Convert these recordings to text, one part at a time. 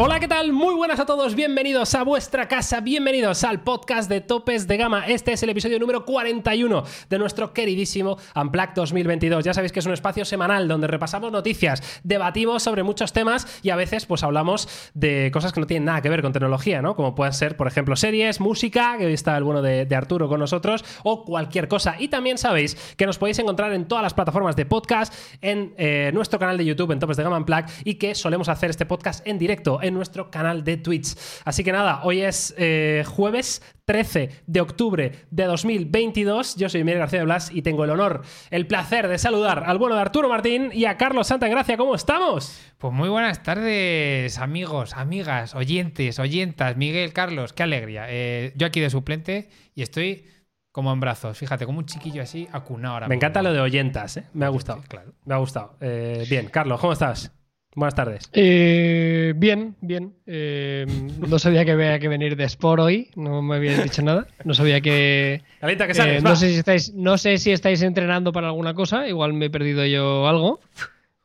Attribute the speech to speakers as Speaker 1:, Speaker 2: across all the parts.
Speaker 1: Hola, ¿qué tal? Muy buenas a todos, bienvenidos a vuestra casa, bienvenidos al podcast de Topes de Gama. Este es el episodio número 41 de nuestro queridísimo Unplugged 2022. Ya sabéis que es un espacio semanal donde repasamos noticias, debatimos sobre muchos temas y a veces pues hablamos de cosas que no tienen nada que ver con tecnología, ¿no? Como pueden ser, por ejemplo, series, música, que hoy está el bueno de, Arturo con nosotros, o cualquier cosa. Y también sabéis que nos podéis encontrar en todas las plataformas de podcast, en eh, nuestro canal de YouTube, en Topes de Gama Unplugged, y que solemos hacer este podcast en directo en nuestro canal de Twitch. Así que nada, hoy es eh, jueves 13 de octubre de 2022. Yo soy Miguel García de Blas y tengo el honor, el placer de saludar al bueno de Arturo Martín y a Carlos Santagracia. ¿Cómo estamos?
Speaker 2: Pues muy buenas tardes, amigos, amigas, oyentes, oyentas, Miguel, Carlos, qué alegría. Eh, yo aquí de suplente y estoy como en brazos, fíjate, como un chiquillo así acunado ahora.
Speaker 1: Me encanta lo de oyentas, ¿eh? Me ha gustado.
Speaker 2: claro.
Speaker 1: Me ha gustado. Eh, bien, Carlos, ¿cómo estás? Buenas tardes.
Speaker 3: Eh, bien, bien. Eh, no sabía que había que venir de Sport hoy, no me habías dicho nada. No sabía que.
Speaker 1: Calienta que
Speaker 3: eh,
Speaker 1: sales, va.
Speaker 3: no, sé si estáis, no sé si estáis entrenando para alguna cosa, igual me he perdido yo algo.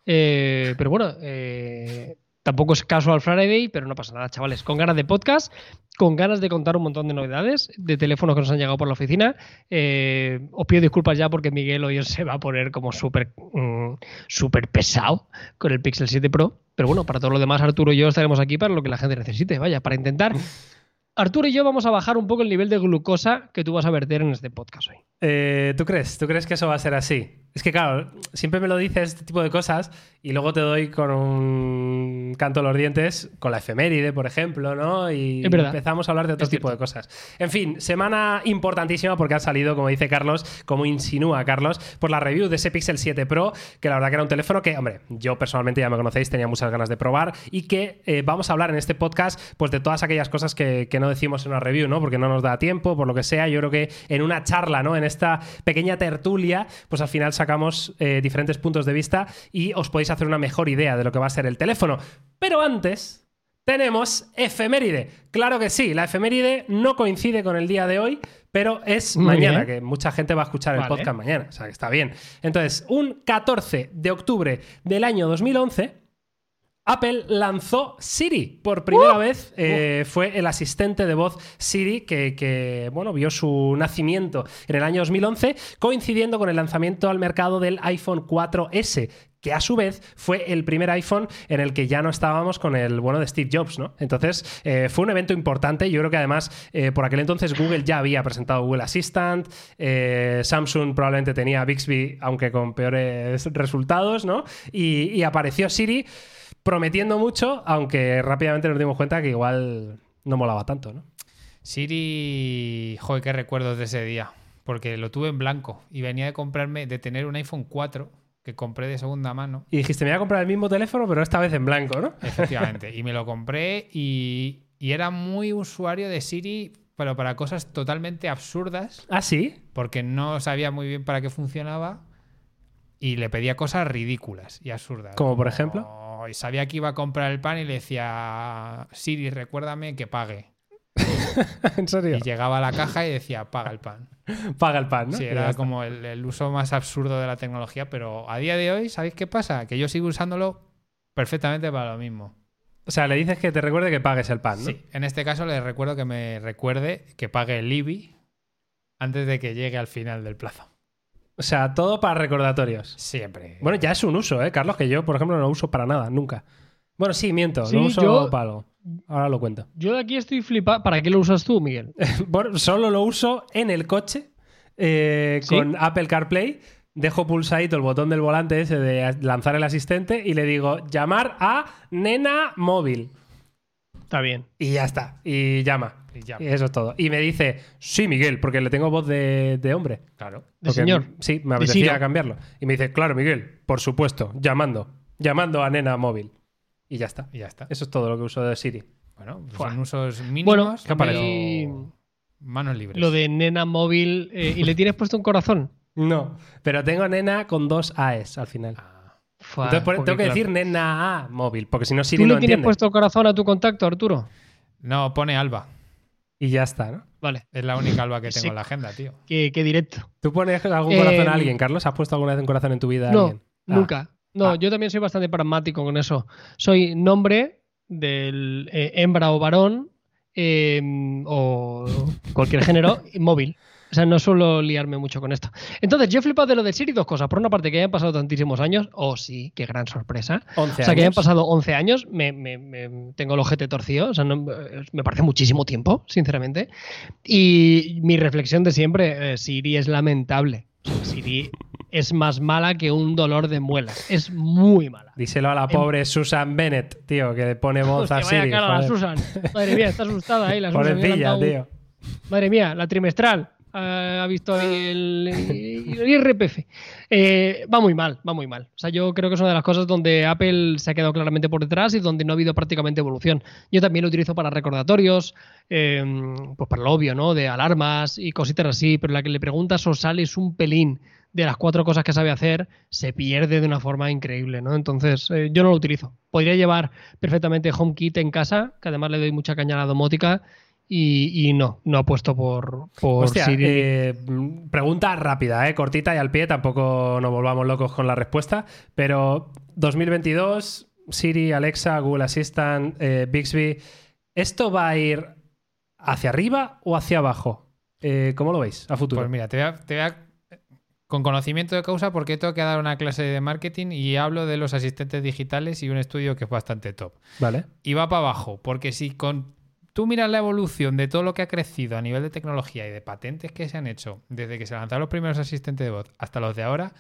Speaker 3: Eh, pero bueno, eh, tampoco es casual Friday, pero no pasa nada, chavales. Con ganas de podcast, con ganas de contar un montón de novedades, de teléfonos que nos han llegado por la oficina. Eh, os pido disculpas ya porque Miguel hoy se va a poner como súper mm, súper pesado con el Pixel 7 Pro. Pero bueno, para todo lo demás, Arturo y yo estaremos aquí para lo que la gente necesite, vaya, para intentar. Arturo y yo vamos a bajar un poco el nivel de glucosa que tú vas a verter en este podcast hoy.
Speaker 1: Eh, ¿Tú crees? ¿Tú crees que eso va a ser así? Es que claro, siempre me lo dices este tipo de cosas y luego te doy con un canto a los dientes, con la efeméride, por ejemplo, ¿no? Y empezamos a hablar de otro
Speaker 3: Es
Speaker 1: tipo de cosas. En fin, semana importantísima porque ha salido, como dice Carlos, como insinúa Carlos, por la review de ese Pixel 7 Pro, que la verdad que era un teléfono que, hombre, yo personalmente ya me conocéis, tenía muchas ganas de probar y que eh, vamos a hablar en este podcast pues de todas aquellas cosas que, que no decimos en una review, ¿no? Porque no nos da tiempo, por lo que sea. Yo creo que en una charla, ¿no? En esta pequeña tertulia, pues al final sacamos eh, diferentes puntos de vista y os podéis hacer una mejor idea de lo que va a ser el teléfono. Pero antes, tenemos efeméride. Claro que sí, la efeméride no coincide con el día de hoy, pero es
Speaker 3: Muy
Speaker 1: mañana,
Speaker 3: bien.
Speaker 1: que mucha gente va a escuchar el podcast mañana, o sea que está bien. Entonces, un 14 de octubre del año 2011, Apple lanzó Siri. Por primera vez eh, fue el asistente de voz Siri que, que, bueno, vio su nacimiento en el año 2011, coincidiendo con el lanzamiento al mercado del iPhone 4S, que a su vez fue el primer iPhone en el que ya no estábamos con el bueno de Steve Jobs, ¿no? Entonces, eh, fue un evento importante. Yo creo que además, eh, por aquel entonces, Google ya había presentado Google Assistant, eh, Samsung probablemente tenía Bixby, aunque con peores resultados, ¿no? Y, y apareció Siri prometiendo mucho, aunque rápidamente nos dimos cuenta que igual no molaba tanto, ¿no?
Speaker 2: Siri, joder, qué recuerdos de ese día. Porque lo tuve en blanco y venía de comprarme, de tener un iPhone 4 que compré de segunda mano.
Speaker 1: Y dijiste, me voy a comprar el mismo teléfono, pero esta vez en blanco, ¿no?
Speaker 2: Efectivamente. y me lo compré y, y era muy usuario de Siri, pero para cosas totalmente absurdas.
Speaker 1: Ah, sí.
Speaker 2: porque no sabía muy bien para qué funcionaba y le pedía cosas ridículas y absurdas.
Speaker 1: ¿Como por ejemplo?
Speaker 2: y sabía que iba a comprar el pan y le decía, Siri, recuérdame que pague.
Speaker 1: en serio.
Speaker 2: Y llegaba a la caja y decía, paga el pan.
Speaker 1: Paga el pan, ¿no?
Speaker 2: Sí, era como el, el uso más absurdo de la tecnología, pero a día de hoy, ¿sabéis qué pasa? Que yo sigo usándolo perfectamente para lo mismo.
Speaker 1: O sea, le dices que te recuerde que pagues el pan, ¿no?
Speaker 2: Sí, en este caso le recuerdo que me recuerde que pague el IBI antes de que llegue al final del plazo.
Speaker 1: O sea, todo para recordatorios.
Speaker 2: Siempre.
Speaker 1: Bueno, ya es un uso, ¿eh, Carlos? Que yo, por ejemplo, no lo uso para nada, nunca. Bueno, sí, miento,
Speaker 3: Sí,
Speaker 1: lo uso
Speaker 3: yo-
Speaker 1: para algo. Ahora lo cuento.
Speaker 3: Yo de aquí estoy flipado. ¿Para qué lo usas tú, Miguel?
Speaker 1: Bueno, solo lo uso en el coche eh,
Speaker 3: ¿Sí?
Speaker 1: con Apple CarPlay. Dejo pulsadito el botón del volante ese de lanzar el asistente y le digo llamar a Nena Móvil.
Speaker 3: Está bien.
Speaker 1: Y ya está. Y llama.
Speaker 2: Y ya.
Speaker 1: Y eso es todo. Y me dice, sí, Miguel, porque le tengo voz de, de hombre.
Speaker 2: Claro.
Speaker 3: De
Speaker 1: Porque,
Speaker 3: señor.
Speaker 1: Sí, me apetecía cambiarlo. Y me dice, claro, Miguel, por supuesto, llamando. Llamando a Nena Móvil. Y ya está.
Speaker 2: Y ya está.
Speaker 1: Eso es todo lo que uso de Siri.
Speaker 2: Bueno, pues son usos mínimos.
Speaker 3: Bueno,
Speaker 2: pero Manos libres.
Speaker 3: Lo de nena móvil. eh, ¿Y le tienes puesto un corazón?
Speaker 1: No, pero tengo Nena con dos A's al final.
Speaker 2: Ah,
Speaker 3: Fua,
Speaker 1: Entonces tengo que
Speaker 3: claro,
Speaker 1: decir Nena A Móvil, porque si no Siri
Speaker 3: ¿Tú
Speaker 1: no
Speaker 3: le tienes
Speaker 1: entiende.
Speaker 3: puesto corazón a tu contacto, Arturo?
Speaker 2: No, pone Alba.
Speaker 1: Y ya está, ¿no?
Speaker 3: Vale.
Speaker 2: Es la única Alba que tengo
Speaker 3: Sí.
Speaker 2: en la agenda, tío.
Speaker 3: Qué, qué directo.
Speaker 1: ¿Tú pones algún
Speaker 3: Eh,
Speaker 1: corazón a alguien, Carlos? ¿Has puesto alguna vez un corazón en tu vida a
Speaker 3: No,
Speaker 1: alguien? Ah.
Speaker 3: nunca. No,
Speaker 1: Ah.
Speaker 3: yo también soy bastante pragmático con eso. Soy nombre, del eh, hembra o varón eh, o cualquier género móvil. O sea, no suelo liarme mucho con esto. Entonces, yo he flipado de lo de Siri dos cosas. Por una parte, que hayan pasado tantísimos años. Oh, sí, qué gran sorpresa.
Speaker 1: 11
Speaker 3: O sea, que hayan pasado 11 años, me, me- me- tengo el ojete torcido, o sea, no- me parece muchísimo tiempo, sinceramente. Y mi reflexión de siempre, eh, Siri es lamentable. Siri es más mala que un dolor de muelas. Es muy mala.
Speaker 1: Díselo a la pobre Susan Bennett, tío, que le pone voz a Siri.
Speaker 3: cara la
Speaker 1: joder.
Speaker 3: Susan. Madre mía, está asustada ahí. La Susan.
Speaker 1: Pobrecilla,
Speaker 3: un-
Speaker 1: tío.
Speaker 3: Madre mía, la trimestral. Ha visto ahí el, el IRPF. Eh, va muy mal, va muy mal. O sea, yo creo que es una de las cosas donde Apple se ha quedado claramente por detrás y donde no ha habido prácticamente evolución. Yo también lo utilizo para recordatorios, eh, pues para lo obvio, ¿no? De alarmas y cositas así, pero la que le preguntas o sales un pelín de las cuatro cosas que sabe hacer, se pierde de una forma increíble, ¿no? Entonces, eh, yo no lo utilizo. Podría llevar perfectamente HomeKit en casa, que además le doy mucha caña a la domótica, y, y no, no apuesto por, por
Speaker 1: Hostia,
Speaker 3: Siri.
Speaker 1: eh, pregunta rápida, eh, cortita y al pie, tampoco nos volvamos locos con la respuesta, pero 2022, Siri, Alexa, Google Assistant, eh, Bixby, ¿esto va a ir hacia arriba o hacia abajo? Eh, ¿Cómo lo veis a futuro?
Speaker 2: Pues mira, te voy, a, te voy a- Con conocimiento de causa, porque tengo que dar una clase de marketing y hablo de los asistentes digitales y un estudio que es bastante top.
Speaker 1: vale.
Speaker 2: Y va para abajo, porque si con tú miras la evolución de todo lo que ha crecido a nivel de tecnología y de patentes que se han hecho desde que se lanzaron los primeros asistentes de voz hasta los de ahora,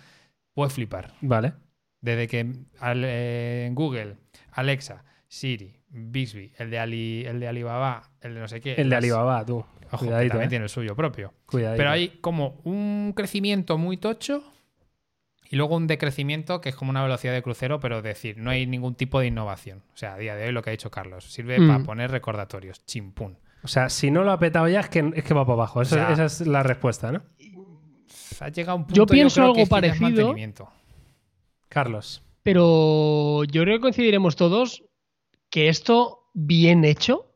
Speaker 2: puedes flipar.
Speaker 1: Vale.
Speaker 2: Desde que al- eh, Google, Alexa, Siri, Bixby, el de, Ali, el de Alibaba, el de no sé qué.
Speaker 1: El de
Speaker 2: las-
Speaker 1: Alibaba, tú.
Speaker 2: Ojo, que
Speaker 1: Cuidadito,
Speaker 2: también
Speaker 1: eh.
Speaker 2: tiene el suyo propio.
Speaker 1: Cuidadito.
Speaker 2: Pero hay como un crecimiento muy tocho y luego un decrecimiento que es como una velocidad de crucero, pero es decir, no hay ningún tipo de innovación. O sea, a día de hoy lo que ha dicho Carlos, sirve
Speaker 3: Mm.
Speaker 2: para poner recordatorios, chimpún.
Speaker 1: O sea, si no lo ha petado ya, es que, es que va para abajo. Eso-
Speaker 2: O sea-
Speaker 1: esa es la respuesta, ¿no?
Speaker 2: Ha llegado un punto,
Speaker 3: Yo pienso
Speaker 2: creo
Speaker 3: algo
Speaker 2: que
Speaker 3: parecido.
Speaker 2: mantenimiento.
Speaker 1: Carlos.
Speaker 3: Pero yo creo que coincidiremos todos que esto bien hecho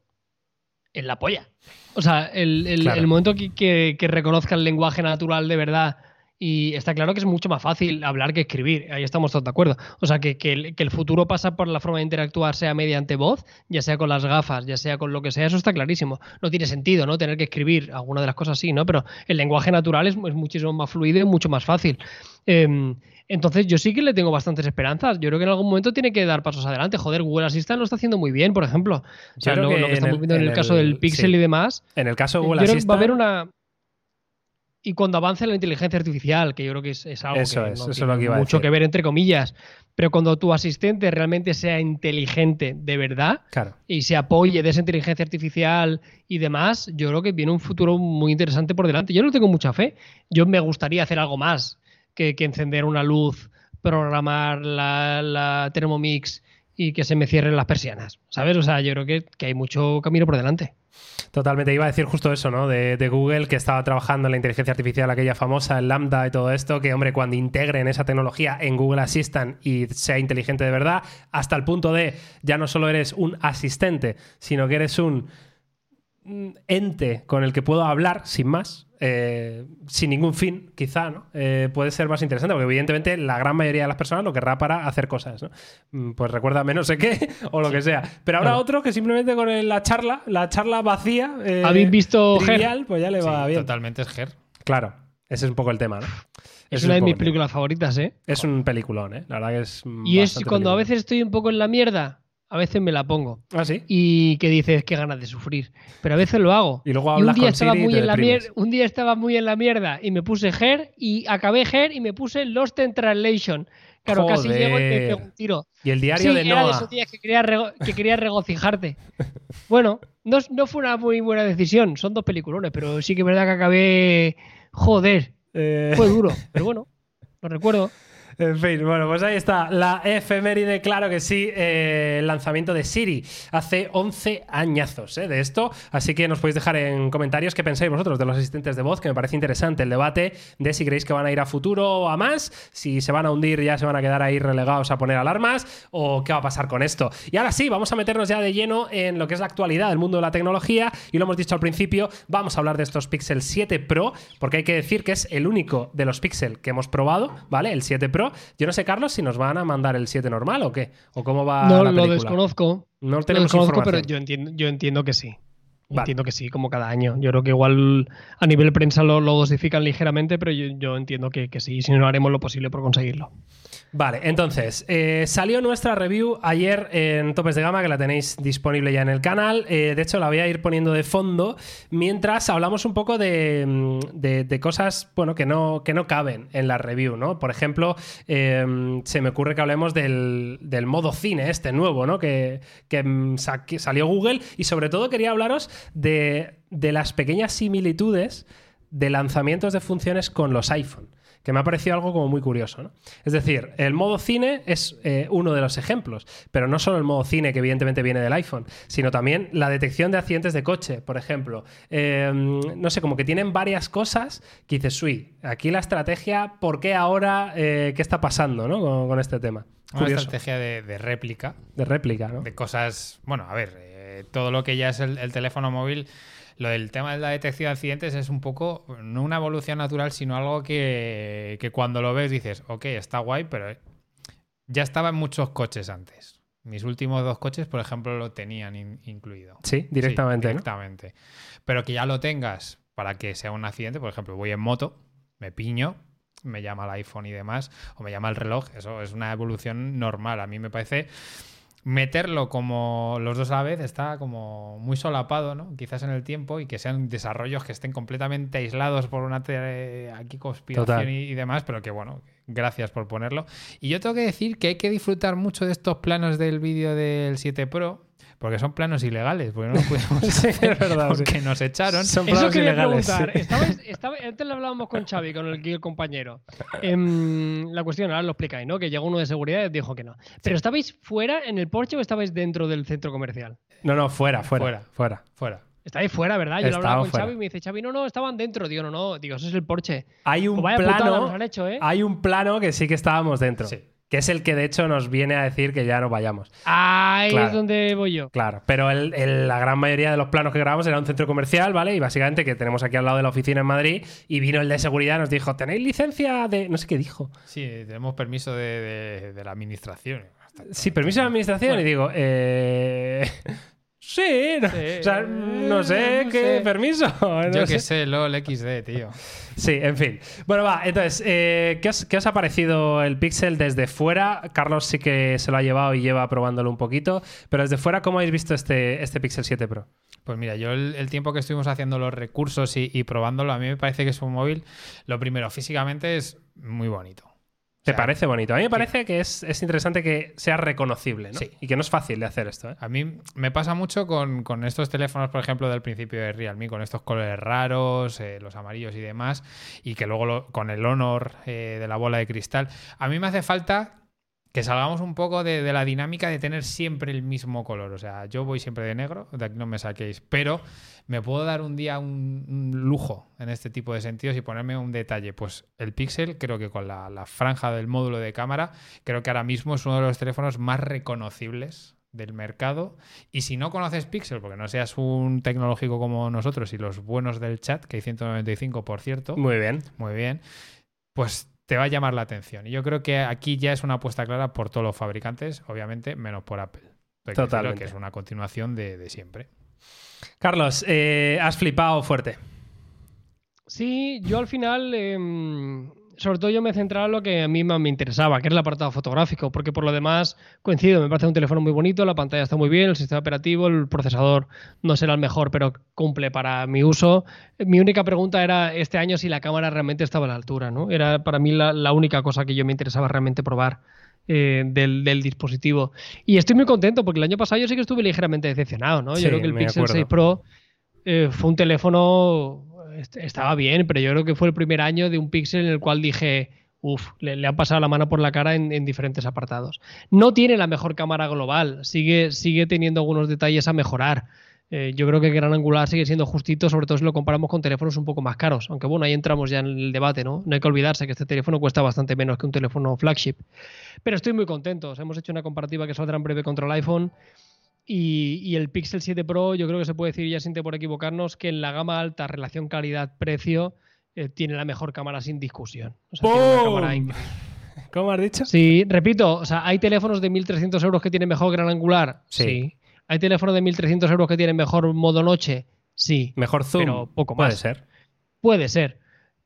Speaker 3: es la polla. O sea, el, el-
Speaker 1: Claro.
Speaker 3: el momento que, que- que reconozca el lenguaje natural de verdad. Y está claro que es mucho más fácil hablar que escribir, ahí estamos todos de acuerdo. O sea, que, que el, que el futuro pasa por la forma de interactuar, sea mediante voz, ya sea con las gafas, ya sea con lo que sea, eso está clarísimo. No tiene sentido, ¿no? Tener que escribir alguna de las cosas sí, ¿no? Pero el lenguaje natural es, es muchísimo más fluido y mucho más fácil. Em, entonces, yo sí que le tengo bastantes esperanzas. Yo creo que en algún momento tiene que dar pasos adelante. Joder, Google Assistant lo está haciendo muy bien, por ejemplo. O sea, lo,
Speaker 1: que
Speaker 3: lo que
Speaker 1: en
Speaker 3: estamos
Speaker 1: el-
Speaker 3: viendo en el, caso
Speaker 1: el-
Speaker 3: del Pixel
Speaker 1: sí.
Speaker 3: y demás.
Speaker 1: En el caso de Google
Speaker 3: creo que
Speaker 1: Assistant.
Speaker 3: va a haber una. Y cuando avance la inteligencia artificial, que yo creo que es, es algo
Speaker 1: Eso
Speaker 3: que
Speaker 1: es,
Speaker 3: no
Speaker 1: eso es
Speaker 3: tiene
Speaker 1: lo que iba a
Speaker 3: mucho
Speaker 1: decir.
Speaker 3: que ver, entre comillas. Pero cuando tu asistente realmente sea inteligente de verdad
Speaker 1: Claro.
Speaker 3: y se apoye de esa inteligencia artificial y demás, yo creo que viene un futuro muy interesante por delante. Yo no tengo mucha fe. Yo me gustaría hacer algo más que, que encender una luz, programar la, la Thermomix y que se me cierren las persianas. ¿Sabes? O sea, yo creo que, que hay mucho camino por delante.
Speaker 1: Totalmente, iba a decir justo eso, ¿no? De, Google, que estaba trabajando en la inteligencia artificial, aquella famosa, el Lambda y todo esto, que, hombre, cuando integren esa tecnología en Google Assistant y sea inteligente de verdad, hasta el punto de ya no solo eres un asistente, sino que eres un ente con el que puedo hablar sin más, eh, sin ningún fin, quizá, ¿no? Eh, puede ser más interesante, porque evidentemente la gran mayoría de las personas lo querrá para hacer cosas, ¿no? Mm, Pues recuérdame no sé qué o lo que sea. Pero habrá
Speaker 3: Claro.
Speaker 1: otro que simplemente con el- la charla, la charla vacía, eh,
Speaker 3: ¿Habéis visto Her?
Speaker 1: trivial, pues ya le va
Speaker 2: Sí,
Speaker 1: bien.
Speaker 2: totalmente es Ger.
Speaker 1: Claro, ese es un poco el tema, ¿no?
Speaker 3: Es una de mis películas favoritas, ¿eh?
Speaker 1: Es un peliculón, ¿eh? La verdad que es.
Speaker 3: Y es cuando a veces estoy un poco en la mierda, a veces me la pongo.
Speaker 1: Ah, sí.
Speaker 3: Y que dices, qué ganas de sufrir. Pero a veces lo hago.
Speaker 1: Y luego
Speaker 3: un
Speaker 1: hablas
Speaker 3: día
Speaker 1: con
Speaker 3: estaba
Speaker 1: Siri y
Speaker 3: muy
Speaker 1: te
Speaker 3: en la
Speaker 1: deprimes.
Speaker 3: mier- un día estaba muy en la mierda y me puse Her y acabé Her y me puse Lost in Translation. Claro, casi llego y me pego un tiro.
Speaker 1: Y el diario
Speaker 3: sí,
Speaker 1: de
Speaker 3: era de esos días que querías rego- que querías regocijarte. bueno, no, no fue una muy buena decisión. Son dos peliculones, pero sí que es verdad que acabé. Joder,
Speaker 1: Eh,
Speaker 3: fue duro. Pero bueno, lo recuerdo.
Speaker 1: En fin, bueno, pues ahí está la efeméride, claro que sí, eh, el lanzamiento de Siri hace 11 añazos eh, de esto, así que nos podéis dejar en comentarios qué pensáis vosotros de los asistentes de voz, que me parece interesante el debate de si creéis que van a ir a futuro o a más, si se van a hundir ya se van a quedar ahí relegados a poner alarmas o qué va a pasar con esto. Y ahora sí, vamos a meternos ya de lleno en lo que es la actualidad del mundo de la tecnología y lo hemos dicho al principio, vamos a hablar de estos Pixel 7 Pro, porque hay que decir que es el único de los Pixel que hemos probado, ¿vale? El 7 Pro Yo no sé, Carlos, si nos van a mandar el 7 normal o qué. O cómo va
Speaker 3: no
Speaker 1: la
Speaker 3: lo desconozco.
Speaker 1: No
Speaker 3: Lo desconozco, pero yo entiendo, yo entiendo que sí.
Speaker 1: Vale.
Speaker 3: Entiendo que sí, como cada año. Yo creo que igual a nivel prensa lo, lo dosifican ligeramente, pero yo, yo entiendo que, que sí, si no haremos lo posible por conseguirlo.
Speaker 1: Vale, entonces, eh, salió nuestra review ayer en Topes de Gama, que la tenéis disponible ya en el canal. Eh, de hecho, la voy a ir poniendo de fondo mientras hablamos un poco de, mm, de- de cosas bueno, que, no, que no caben en la review, ¿no? Por ejemplo, eh, se me ocurre que hablemos del, del modo cine, este nuevo, ¿no? Que, mm, que salió Google. Y sobre todo quería hablaros de, de las pequeñas similitudes de lanzamientos de funciones con los iPhone, que me ha parecido algo como muy curioso. ¿no? Es decir, el modo cine es eh, uno de los ejemplos, pero no solo el modo cine que evidentemente viene del iPhone, sino también la detección de accidentes de coche, por ejemplo. Eh, no sé, como que tienen varias cosas que dices, uy, aquí la estrategia, ¿por qué ahora? Eh, ¿Qué está pasando ¿no? con, con este tema?
Speaker 2: Una
Speaker 1: Curioso.
Speaker 2: estrategia de, de réplica,
Speaker 1: De réplica, ¿no?
Speaker 2: de cosas. Bueno, a ver, eh, todo lo que ya es el, el teléfono móvil. Lo del tema de la detección de accidentes es un poco, no una evolución natural, sino algo que, que cuando lo ves dices, ok, está guay, pero ya estaba en muchos coches antes. Mis últimos dos coches, por ejemplo, lo tenían in- incluido.
Speaker 1: Sí, directamente,
Speaker 2: Sí,
Speaker 1: ¿no?
Speaker 2: directamente. Pero que ya lo tengas para que sea un accidente, por ejemplo, voy en moto, me piño, me llama el iPhone y demás, o me llama el reloj, eso es una evolución normal. A mí me parece meterlo como los dos a la vez está como muy solapado, ¿no? Quizás en el tiempo y que sean desarrollos que estén completamente aislados por una aquí conspiración y, y demás, pero que bueno, gracias por ponerlo. Y yo tengo que decir que hay que disfrutar mucho de estos planos del vídeo del 7 Pro. Porque son planos ilegales, porque no los pudimos
Speaker 1: Sí,
Speaker 2: hacer
Speaker 1: es verdad, sí.
Speaker 2: porque nos echaron.
Speaker 1: Son
Speaker 3: Eso
Speaker 1: planos
Speaker 3: quería
Speaker 1: ilegales,
Speaker 3: preguntar.
Speaker 1: sí.
Speaker 3: Estaba- antes lo hablábamos con Xavi, con el, el compañero. Em, la cuestión, ahora lo explicáis, ¿no? Que llegó uno de seguridad y dijo que no. ¿Pero estabais fuera en el Porsche o estabais dentro del centro comercial?
Speaker 1: No, no, fuera, fuera,
Speaker 2: Fuera.
Speaker 1: fuera.
Speaker 2: Fuera.
Speaker 3: Estabais fuera, ¿verdad? Yo lo hablaba con
Speaker 1: fuera.
Speaker 3: Xavi y me dice, Xavi, no, no, estaban dentro. Digo, no, no, digo, eso es el Porsche.
Speaker 1: Hay un
Speaker 3: Pues vaya putada
Speaker 1: plano.
Speaker 3: nos han hecho, ¿eh?
Speaker 1: Hay un plano que sí que estábamos dentro.
Speaker 2: Sí.
Speaker 1: Que es el que de hecho nos viene a decir que ya no vayamos.
Speaker 3: Ahí
Speaker 1: Claro.
Speaker 3: es donde voy yo.
Speaker 1: Claro. Pero el- el- la gran mayoría de los planos que grabamos era un centro comercial, ¿vale? Y básicamente que tenemos aquí al lado de la oficina en Madrid. Y vino el de seguridad y nos dijo: ¿Tenéis licencia de.? No sé qué dijo.
Speaker 2: Sí, tenemos permiso de, de- de la administración.
Speaker 1: Sí, permiso de administración.
Speaker 2: Bueno.
Speaker 1: Y digo, eh. Sí, no,
Speaker 2: Sí,
Speaker 1: o sea, no sé
Speaker 2: no
Speaker 1: qué
Speaker 2: sé.
Speaker 1: permiso. no
Speaker 2: Yo
Speaker 1: sé.
Speaker 2: que sé, LOL XD, tío.
Speaker 1: Sí, en fin. Bueno, va, entonces, eh, ¿qué, os, qué os ha parecido el Pixel desde fuera? Carlos sí que se lo ha llevado y lleva probándolo un poquito, pero desde fuera, ¿cómo habéis visto este, este Pixel 7 Pro?
Speaker 2: Pues mira, yo el, el tiempo que estuvimos haciendo los recursos y, y probándolo, a mí me parece que es un móvil, lo primero, físicamente es muy bonito.
Speaker 1: ¿Te
Speaker 2: sea,
Speaker 1: parece bonito? A mí me parece que es, es interesante que sea reconocible, ¿no?
Speaker 2: Sí.
Speaker 1: Y que no es fácil de hacer esto, ¿eh?
Speaker 2: A mí me pasa mucho con, con estos teléfonos, por ejemplo, del principio de Realme, con estos colores raros, eh, los amarillos y demás, y que luego lo- con el Honor eh, de la bola de cristal. A mí me hace falta que salgamos un poco de, de la dinámica de tener siempre el mismo color. O sea, yo voy siempre de negro, de aquí no me saquéis, pero me puedo dar un día un, un lujo en este tipo de sentidos y ponerme un detalle. Pues el Pixel, creo que con la, la franja del módulo de cámara, creo que ahora mismo es uno de los teléfonos más reconocibles del mercado. Y si no conoces Pixel, porque no seas un tecnológico como nosotros y los buenos del chat, que hay 195, por cierto,
Speaker 1: Muy bien.
Speaker 2: muy bien, pues te va a llamar la atención. Y yo creo que aquí ya es una apuesta clara por todos los fabricantes, obviamente, menos por Apple. Hay que decirlo,
Speaker 1: Totalmente.
Speaker 2: Que es una continuación de, de siempre.
Speaker 1: Carlos, eh, has flipado fuerte.
Speaker 3: Sí, yo al final, em, sobre todo yo me he centrado en lo que a mí más me interesaba, que es el apartado fotográfico, porque por lo demás coincido, me parece un teléfono muy bonito, la pantalla está muy bien, el sistema operativo, el procesador no será el mejor, pero cumple para mi uso. Mi única pregunta era este año si la cámara realmente estaba a la altura, ¿no? Era para mí la, la única cosa que yo me interesaba realmente probar. eh, del, del dispositivo. Y estoy muy contento porque el año pasado yo sí que estuve ligeramente decepcionado, ¿no?
Speaker 1: Sí,
Speaker 3: yo creo que el Pixel
Speaker 1: acuerdo.
Speaker 3: 6 Pro eh, fue un teléfono, estaba bien, pero yo creo que fue el primer año de un Pixel en el cual dije, uff, le, han pasado la mano por la cara en, en diferentes apartados. No tiene la mejor cámara global, sigue, sigue teniendo algunos detalles a mejorar. Eh, yo creo que el gran angular sigue siendo justito, sobre todo si lo comparamos con teléfonos un poco más caros. Aunque bueno, ahí entramos ya en el debate, ¿no? No hay que olvidarse que este teléfono cuesta bastante menos que un teléfono flagship. Pero estoy muy contento. Hemos hecho una comparativa que saldrá en breve contra el iPhone. Y, y el Pixel 7 Pro, yo creo que se puede decir ya sin temor a equivocarnos que en la gama alta, relación calidad-precio, eh, tiene la mejor cámara sin discusión. O sea, tiene una cámara increíble.
Speaker 1: ¿Cómo has dicho?
Speaker 3: Sí, repito, o sea, hay teléfonos de 1.300 euros que tienen mejor gran angular.
Speaker 1: Sí.
Speaker 3: Sí. Hay teléfonos de 1.300 euros que tienen mejor modo noche. Sí.
Speaker 1: Mejor zoom.
Speaker 3: Pero poco
Speaker 1: Puede
Speaker 3: más.
Speaker 1: ser.
Speaker 3: Puede ser.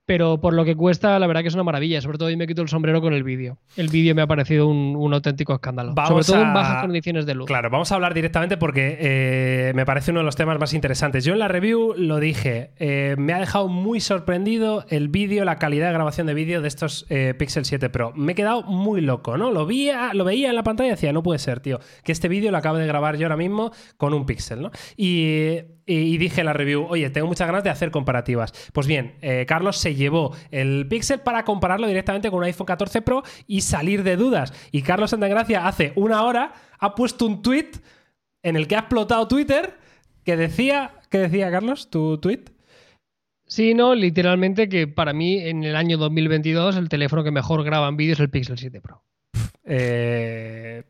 Speaker 3: Pero por lo que cuesta, la verdad que es una maravilla. Sobre todo yo me quito el sombrero con el vídeo. El vídeo me ha parecido un, un auténtico escándalo.
Speaker 1: Vamos
Speaker 3: Sobre todo
Speaker 1: a-
Speaker 3: en bajas condiciones de luz.
Speaker 1: Claro, vamos a hablar directamente porque eh, me parece uno de los temas más interesantes. Yo en la review lo dije, eh, me ha dejado muy sorprendido el vídeo, la calidad de grabación de vídeo de estos eh, Pixel 7 Pro. Me he quedado muy loco, ¿no? Lo, vi, lo veía en la pantalla y decía, no puede ser, tío, que este vídeo lo acabo de grabar yo ahora mismo con un Pixel, ¿no? Y, y- y dije en la review, oye, tengo muchas ganas de hacer comparativas. Pues bien, Carlos se llevó el Pixel para compararlo directamente con un iPhone 14 Pro y salir de dudas. Y Carlos Santagracia hace una hora ha puesto un tweet en el que ha explotado Twitter que decía, ¿qué decía Carlos? ¿Tu tweet?
Speaker 3: Sí, no, literalmente que para mí en el año 2022 el teléfono que mejor graba en vídeo es el Pixel 7 Pro.
Speaker 1: Eh,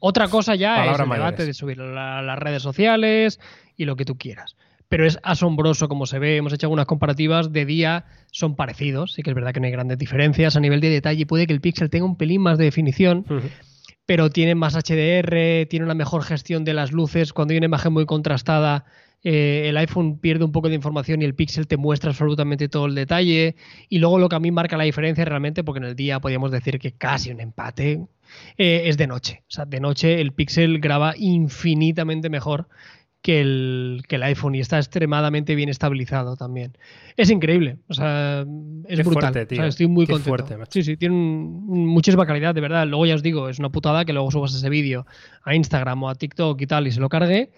Speaker 3: Otra cosa ya es el debate de subirlo a las redes sociales y lo que tú quieras. Pero es asombroso como se ve. Hemos hecho algunas comparativas de día, son parecidos. Sí que es verdad que no hay grandes diferencias. A nivel de detalle puede que el Pixel tenga un pelín más de definición, pero tiene más HDR, tiene una mejor gestión de las luces. Cuando hay una imagen muy contrastada, eh, el iPhone pierde un poco de información y el Pixel te muestra absolutamente todo el detalle. Y luego lo que a mí marca la diferencia realmente, porque en el día podríamos decir que casi un empate, eh, es de noche. O sea, de noche el Pixel graba infinitamente mejor que el, que el iPhone y está extremadamente bien estabilizado también. Es increíble, o sea, es
Speaker 1: Qué
Speaker 3: brutal.
Speaker 1: fuerte,
Speaker 3: O sea,
Speaker 1: tío.
Speaker 3: estoy muy
Speaker 1: Qué
Speaker 3: contento.
Speaker 1: fuerte, macho.
Speaker 3: sí, sí, tiene un- un- muchísima calidad, de verdad. Luego ya os digo, es una putada que luego subas ese vídeo a Instagram o a TikTok y tal y se lo cargue.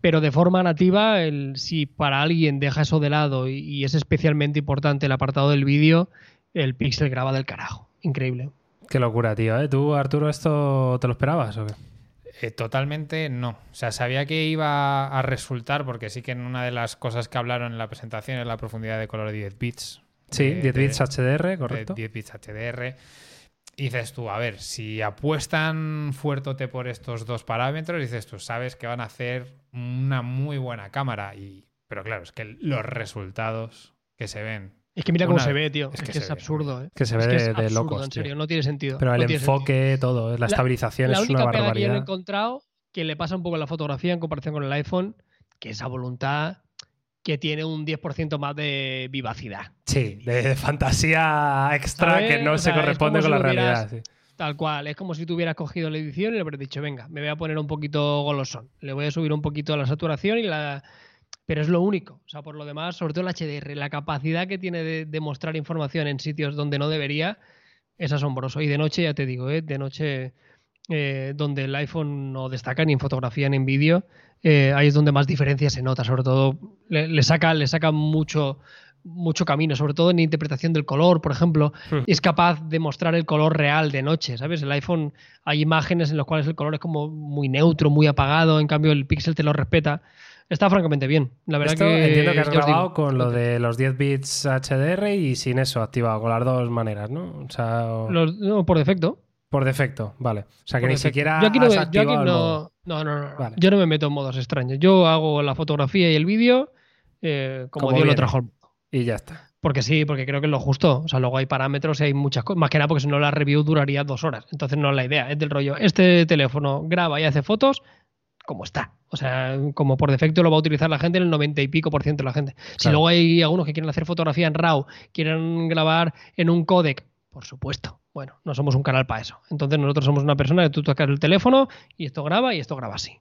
Speaker 3: Pero de forma nativa, el, si para alguien deja eso de lado y, y es especialmente importante el apartado del vídeo, el Pixel graba del carajo. Increíble.
Speaker 1: Qué locura, tío. ¿eh? ¿Tú, Arturo, esto te lo esperabas o qué?
Speaker 2: Eh, totalmente no. O sea, sabía que iba a resultar, porque sí que en una de las cosas que hablaron en la presentación es la profundidad de color de 10 bits.
Speaker 1: Sí,
Speaker 2: Eh,
Speaker 1: 10
Speaker 2: de-
Speaker 1: bits HDR, correcto.
Speaker 2: 10 bits HDR. Y dices tú, a ver, si apuestan fuertote por estos dos parámetros, dices tú, sabes que van a hacer una muy buena cámara. Y, pero claro, es que los resultados que se ven.
Speaker 3: Es que mira cómo
Speaker 2: Una-
Speaker 3: se ve, tío.
Speaker 2: es
Speaker 3: Es
Speaker 2: que
Speaker 3: es
Speaker 2: ve.
Speaker 3: absurdo. ¿eh?
Speaker 1: Que se
Speaker 3: Es
Speaker 1: ve
Speaker 3: es
Speaker 1: de, de
Speaker 3: absurdo,
Speaker 1: locos,
Speaker 3: en
Speaker 1: tío.
Speaker 3: serio, no tiene sentido.
Speaker 1: Pero
Speaker 3: no
Speaker 1: el
Speaker 3: sentido.
Speaker 1: enfoque, todo, la,
Speaker 3: La-
Speaker 1: estabilización
Speaker 3: La
Speaker 1: es
Speaker 3: única
Speaker 1: una
Speaker 3: pega que yo he
Speaker 1: barbaridad.
Speaker 3: encontrado que le pasa un poco en la fotografía en comparación con el iPhone, que esa voluntad que tiene un 10% más de vivacidad.
Speaker 1: Sí, de, de fantasía extra
Speaker 3: ¿Sabes?
Speaker 1: que no
Speaker 3: O
Speaker 1: se
Speaker 3: sea,
Speaker 1: corresponde con la
Speaker 3: si
Speaker 1: realidad.
Speaker 3: hubieras-
Speaker 1: sí.
Speaker 3: Tal cual, es como si tú hubieras cogido la edición y le hubieras dicho, venga, me voy a poner un poquito golosón, le voy a subir un poquito la saturación y la... Pero es lo único, o sea, por lo demás, sobre todo el HDR, la capacidad que tiene de, de mostrar información en sitios donde no debería, es asombroso. Y de noche, ya te digo, ¿eh? de noche eh, donde el iPhone no destaca ni en fotografía ni en vídeo, eh, ahí es donde más diferencia se nota, sobre todo le, le saca, le saca mucho, mucho camino, sobre todo en interpretación del color, por ejemplo,
Speaker 1: Hmm.
Speaker 3: es capaz de mostrar el color real de noche, ¿sabes? El iPhone hay imágenes en las cuales el color es como muy neutro, muy apagado, en cambio el Pixel te lo respeta. Está francamente bien. La verdad
Speaker 1: Esto
Speaker 3: que
Speaker 1: entiendo que has
Speaker 3: digo,
Speaker 1: grabado con lo de los 10 bits HDR y sin eso activado, con las dos maneras, ¿no? O sea, o-
Speaker 3: los- no, por defecto.
Speaker 1: por defecto, vale. O sea, que
Speaker 3: por
Speaker 1: ni
Speaker 3: defecto.
Speaker 1: siquiera
Speaker 3: yo aquí no,
Speaker 1: has
Speaker 3: me- yo aquí no, no, no.
Speaker 1: Vale.
Speaker 3: Yo no me meto en modos extraños. Yo hago la fotografía y el vídeo eh, como,
Speaker 1: Como
Speaker 3: Dios lo trajo.
Speaker 1: Y ya está.
Speaker 3: Porque sí, porque creo que es lo justo. O sea, luego hay parámetros y hay muchas cosas. Más que nada porque si no la review duraría dos horas. Entonces no es la idea. Es del rollo. Este teléfono graba y hace fotos como está. O sea, como por defecto lo va a utilizar la gente, el 90 y pico por ciento de la gente. Si luego hay algunos que quieren hacer fotografía en RAW, quieren grabar en un codec, por supuesto. Bueno, no somos un canal para eso. Entonces nosotros somos una persona que tú tocas el teléfono y esto graba y esto graba así.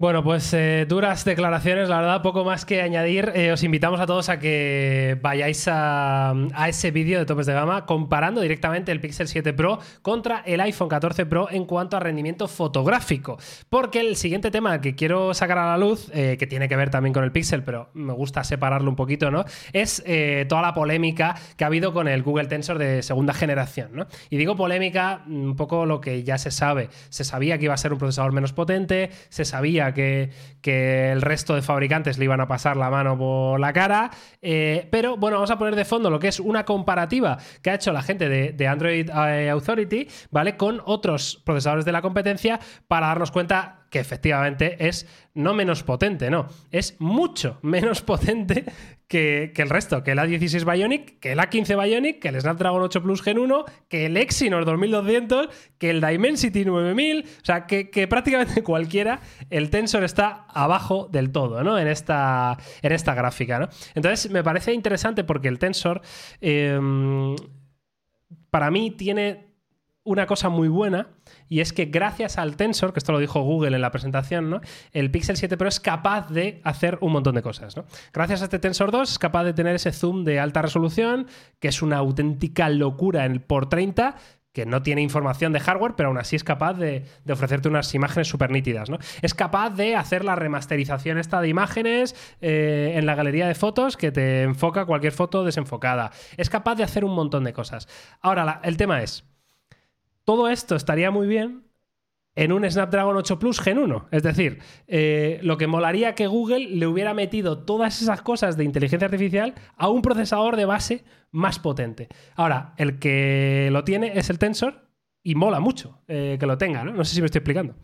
Speaker 1: Bueno, pues eh, duras declaraciones, la verdad, poco más que añadir. Eh, os invitamos a todos a que vayáis a, ese vídeo de topes de gama comparando directamente el Pixel 7 Pro contra el iPhone 14 Pro en cuanto a rendimiento fotográfico. Porque el siguiente tema que quiero sacar a la luz, eh, que tiene que ver también con el Pixel, pero me gusta separarlo un poquito, ¿no? Es toda la polémica que ha habido con el Google Tensor de segunda generación, ¿no? Y digo polémica, un poco lo que ya se sabe. Se sabía que iba a ser un procesador menos potente, se sabía que, el resto de fabricantes le iban a pasar la mano por la cara, eh, pero bueno, vamos a poner de fondo lo que es una comparativa que ha hecho la gente de, de Android eh, Authority, ¿vale? Con otros procesadores de la competencia para darnos cuenta que efectivamente es no menos potente, no, es mucho menos potente que, el resto, que el A16 Bionic, que el A15 Bionic, que el Snapdragon 8 Plus Gen 1, que el Exynos 2200, que el Dimensity 9000, o sea, que, prácticamente cualquiera, el Tensor está abajo del todo, ¿no? En esta, en esta gráfica, ¿no? Entonces, me parece interesante porque el Tensor, eh, para mí, tiene una cosa muy buena y es que gracias al Tensor, que esto lo dijo Google en la presentación, ¿no? el Pixel 7 Pro es capaz de hacer un montón de cosas. ¿no? Gracias a este Tensor 2 es capaz de tener ese zoom de alta resolución, que es una auténtica locura en, por 30, que no tiene información de hardware, pero aún así es capaz de, ofrecerte unas imágenes súper nítidas. ¿no? Es capaz de hacer la remasterización de imágenes eh, en la galería de fotos que te enfoca cualquier foto desenfocada. Es capaz de hacer un montón de cosas. Ahora, el tema es, todo esto estaría muy bien en un Snapdragon 8 Plus Gen 1. Es decir, eh, lo que molaría que Google le hubiera metido todas esas cosas de inteligencia artificial a un procesador de base más potente. Ahora, el que lo tiene es el Tensor y mola mucho eh, que lo tenga, ¿no? No sé si me estoy explicando.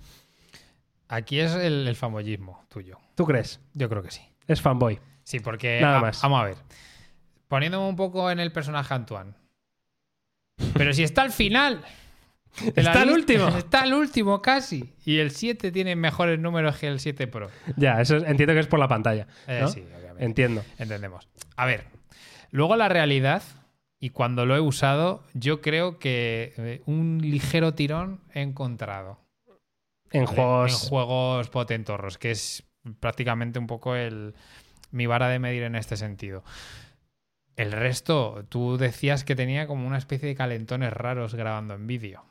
Speaker 2: Aquí es el, el famollismo tuyo.
Speaker 1: ¿Tú crees?
Speaker 2: Yo creo que sí.
Speaker 1: Es fanboy.
Speaker 2: Sí, porque.
Speaker 1: Nada
Speaker 2: a-
Speaker 1: más.
Speaker 2: Vamos a ver. Poniéndome un poco en el personaje Antoine. Pero si está al final.
Speaker 1: Está el último.
Speaker 2: Está el último casi. Y el 7 tiene mejores números que el 7 Pro.
Speaker 1: Ya, eso es- entiendo que es por la pantalla.
Speaker 2: Eh,
Speaker 1: ¿no?
Speaker 2: Sí, obviamente.
Speaker 1: Entiendo.
Speaker 2: Entendemos. A ver, luego la realidad, y cuando lo he usado, yo creo que eh, un ligero tirón he encontrado.
Speaker 1: En juegos.
Speaker 2: En juegos potentorros, que es prácticamente un poco el, mi vara de medir en este sentido. El resto, tú decías que tenía como una especie de calentones raros grabando en vídeo.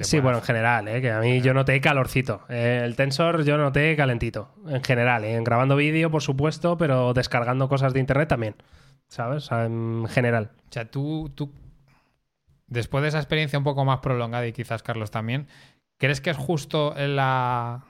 Speaker 1: Sí, bueno, en general, ¿eh? que a mí yo noté calorcito. Eh, el Tensor yo noté calentito. En general, ¿eh? en grabando vídeo, por supuesto, pero descargando cosas de internet también. ¿Sabes? O sea, en general.
Speaker 2: O sea, tú, tú, después de esa experiencia un poco más prolongada y quizás Carlos también, ¿crees que es justo en la...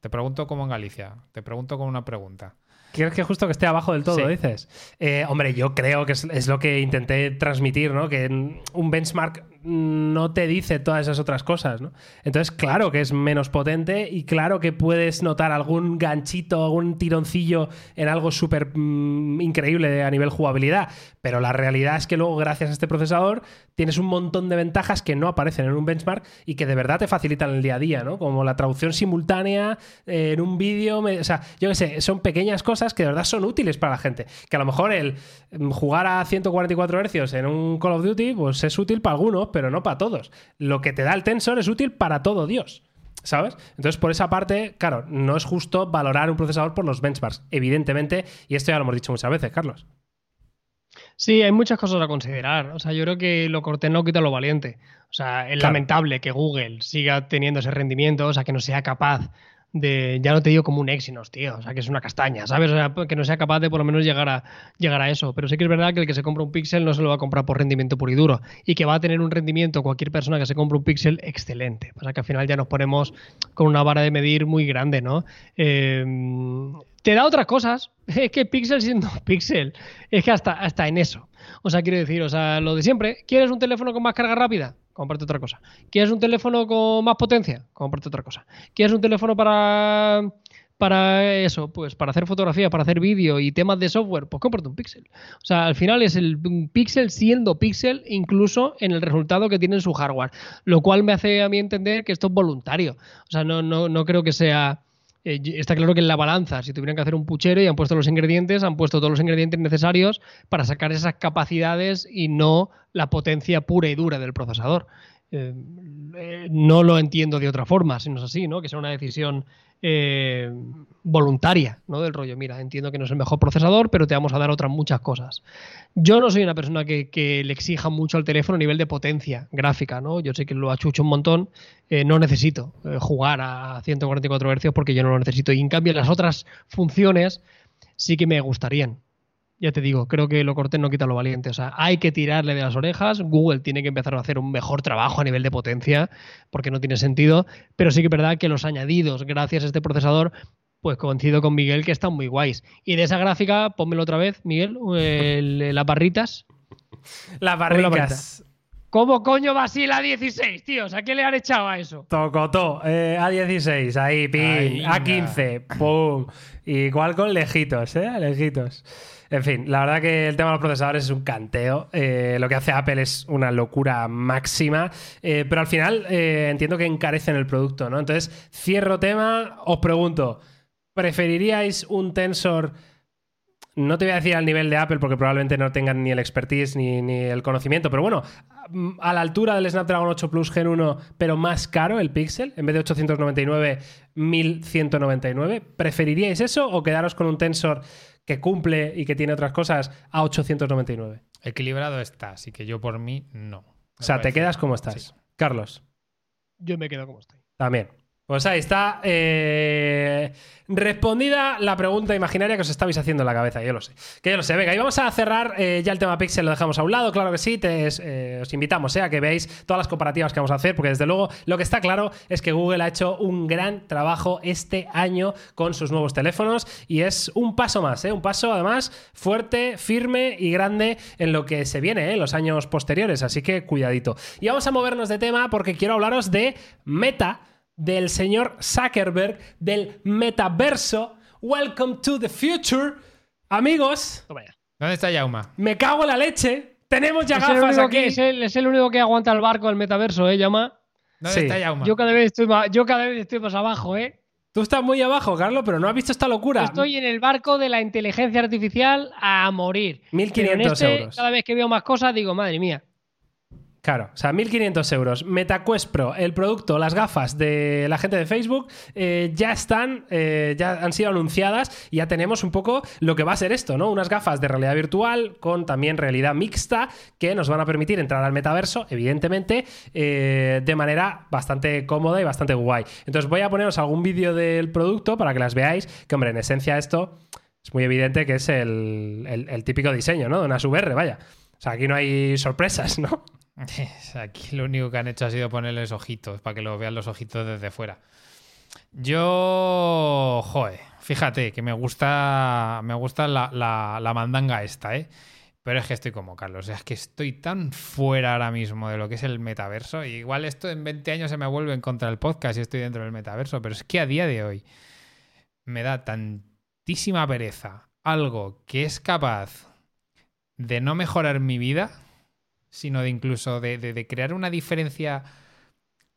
Speaker 2: Te pregunto como en Galicia, te pregunto con una pregunta.
Speaker 1: ¿Quieres que justo que esté abajo del todo,
Speaker 2: Sí.
Speaker 1: dices? Eh, hombre, yo creo que es, es lo que intenté transmitir, ¿no? Que un benchmark no te dice todas esas otras cosas, ¿no? Entonces, claro que es menos potente y claro que puedes notar algún ganchito, algún tironcillo en algo súper mm, increíble a nivel jugabilidad. Pero la realidad es que luego, gracias a este procesador, tienes un montón de ventajas que no aparecen en un benchmark y que de verdad te facilitan el día a día, ¿no? Como la traducción simultánea eh, en un vídeo. O sea, yo qué sé, son pequeñas cosas que de verdad son útiles para la gente. Que a lo mejor el mm, jugar a 144 Hz en un Call of Duty, pues es útil para algunos, pero no para todos. Lo que te da el Tensor es útil para todo Dios. ¿Sabes? Entonces, por esa parte, claro, no es justo valorar un procesador por los benchmarks, evidentemente, y esto ya lo hemos dicho muchas veces, Carlos.
Speaker 3: Sí, hay muchas cosas a considerar. O sea, yo creo que lo cortés no quita lo valiente. O sea, es
Speaker 1: Claro.
Speaker 3: lamentable que Google siga teniendo ese rendimiento, o sea, que no sea capaz de, ya no te digo como un Exynos, tío, o sea, que es una castaña, ¿sabes? O sea, que no sea capaz de por lo menos llegar a, llegar a eso. Pero sí que es verdad que el que se compra un Pixel no se lo va a comprar por rendimiento puro y duro y que va a tener un rendimiento cualquier persona que se compre un Pixel excelente. O sea, que al final ya nos ponemos con una vara de medir muy grande, ¿no? Eh, te da otras cosas. Es que Pixel siendo Pixel, es que hasta, hasta en eso. O sea, quiero decir, o sea, lo de siempre. ¿Quieres un teléfono con más carga rápida? Cómprate otra cosa. ¿Quieres un teléfono con más potencia? Cómprate otra cosa. ¿Quieres un teléfono para para eso, pues para hacer fotografía, para hacer vídeo y temas de software, pues cómprate un Pixel. O sea, al final es el un Pixel siendo Pixel incluso en el resultado que tiene en su hardware, lo cual me hace a mí entender que esto es voluntario. O sea, no, no, no creo que sea eh, está claro que en la balanza, si tuvieran que hacer un puchero y han puesto los ingredientes, han puesto todos los ingredientes necesarios para sacar esas capacidades y no la potencia pura y dura del procesador. Eh, eh, no lo entiendo de otra forma, si no es así, ¿no? Que sea una decisión eh, voluntaria, ¿no? Del rollo, mira, entiendo que no es el mejor procesador, pero te vamos a dar otras muchas cosas. Yo no soy una persona que, le exija mucho al teléfono a nivel de potencia gráfica, ¿no? Yo sé que lo achucho un montón, eh, no necesito eh, jugar a 144 Hz porque yo no lo necesito. Y en cambio las otras funciones sí que me gustarían. Ya te digo, creo que lo cortés no quita lo valiente. O sea, hay que tirarle de las orejas. Google tiene que empezar a hacer un mejor trabajo a nivel de potencia, porque no tiene sentido. Pero sí que es verdad que los añadidos, gracias a este procesador, pues coincido con Miguel que están muy guays. Y de esa gráfica, pónmelo otra vez, Miguel, el- las barritas.
Speaker 1: Las barricas.
Speaker 3: ¿Cómo coño va así la 16, tíos? ¿A qué le han echado a eso?
Speaker 1: Tocotó, eh, A16, ahí, pin,
Speaker 2: Ahí,
Speaker 1: A15, pum. Igual con lejitos, ¿eh? Lejitos. En fin, la verdad que el tema de los procesadores es un canteo. Eh, lo que hace Apple es una locura máxima. Eh, pero al final eh, entiendo que encarecen el producto, ¿no? Entonces, cierro tema. Os pregunto, ¿preferiríais un Tensor? No te voy a decir al nivel de Apple porque probablemente no tengan ni el expertise ni, ni el conocimiento, pero bueno, a la altura del Snapdragon 8 Plus Gen 1, pero más caro el Pixel, en vez de 899, 1199. ¿Preferiríais eso o quedaros con un Tensor que cumple y que tiene otras cosas a 899?
Speaker 2: Equilibrado está, así que yo por mí no.
Speaker 1: O sea, te quedas como estás.
Speaker 2: Sí.
Speaker 1: Carlos,
Speaker 3: Yo me quedo como estoy.
Speaker 1: también. Pues ahí está. eh, respondida la pregunta imaginaria que os estabais haciendo en la cabeza, yo lo sé. Que yo lo sé. Venga, y vamos a cerrar eh, ya el tema Pixel, lo dejamos a un lado, claro que sí. te- eh, os invitamos a que veáis todas las comparativas que vamos a hacer, porque desde luego lo que está claro es que Google ha hecho un gran trabajo este año con sus nuevos teléfonos y es un paso más, un paso además fuerte, firme y grande en lo que se viene en los años posteriores. Así que cuidadito. Y vamos a movernos de tema porque quiero hablaros de Meta del señor Zuckerberg, del metaverso. Welcome to the future. Amigos.
Speaker 2: ¿Dónde está Yauma?
Speaker 1: me cago en la leche. Tenemos ya
Speaker 3: Es
Speaker 1: gafas aquí.
Speaker 3: que, es, el, es el único que aguanta el barco del metaverso, ¿eh, Llama?
Speaker 2: ¿Dónde
Speaker 1: Sí.
Speaker 2: está Yauma?
Speaker 3: Yo cada, vez estoy más, yo cada vez estoy más abajo, ¿eh?
Speaker 1: Tú estás muy abajo, Carlos, pero no has visto esta locura.
Speaker 3: Estoy en el barco de la inteligencia artificial a morir.
Speaker 1: 1.500
Speaker 3: Pero en este,
Speaker 1: euros.
Speaker 3: Cada vez que veo más cosas digo, madre mía.
Speaker 1: Claro, o sea, 1.500 euros. MetaQuest Pro, el producto, las gafas de la gente de Facebook, eh, ya están, eh, ya han sido anunciadas y ya tenemos un poco lo que va a ser esto, ¿no? Unas gafas de realidad virtual con también realidad mixta que nos van a permitir entrar al metaverso, evidentemente, eh, de manera bastante cómoda y bastante guay. Entonces voy a poneros algún vídeo del producto para que las veáis, que hombre, en esencia esto es muy evidente que es el, el- típico diseño, ¿no? De una VR, vaya. O sea, aquí no hay sorpresas, ¿no?
Speaker 2: Aquí lo único que han hecho ha sido ponerles ojitos para que lo vean los ojitos desde fuera. Yo, joder, fíjate que me gusta, me gusta la, la- la mandanga esta, ¿eh? Pero es que estoy como Carlos, es que estoy tan fuera ahora mismo de lo que es el metaverso. y igual esto en 20 años se me vuelve en contra del podcast y estoy dentro del metaverso, pero es que a día de hoy me da tantísima pereza algo que es capaz de no mejorar mi vida, sino de incluso de, de- de crear una diferencia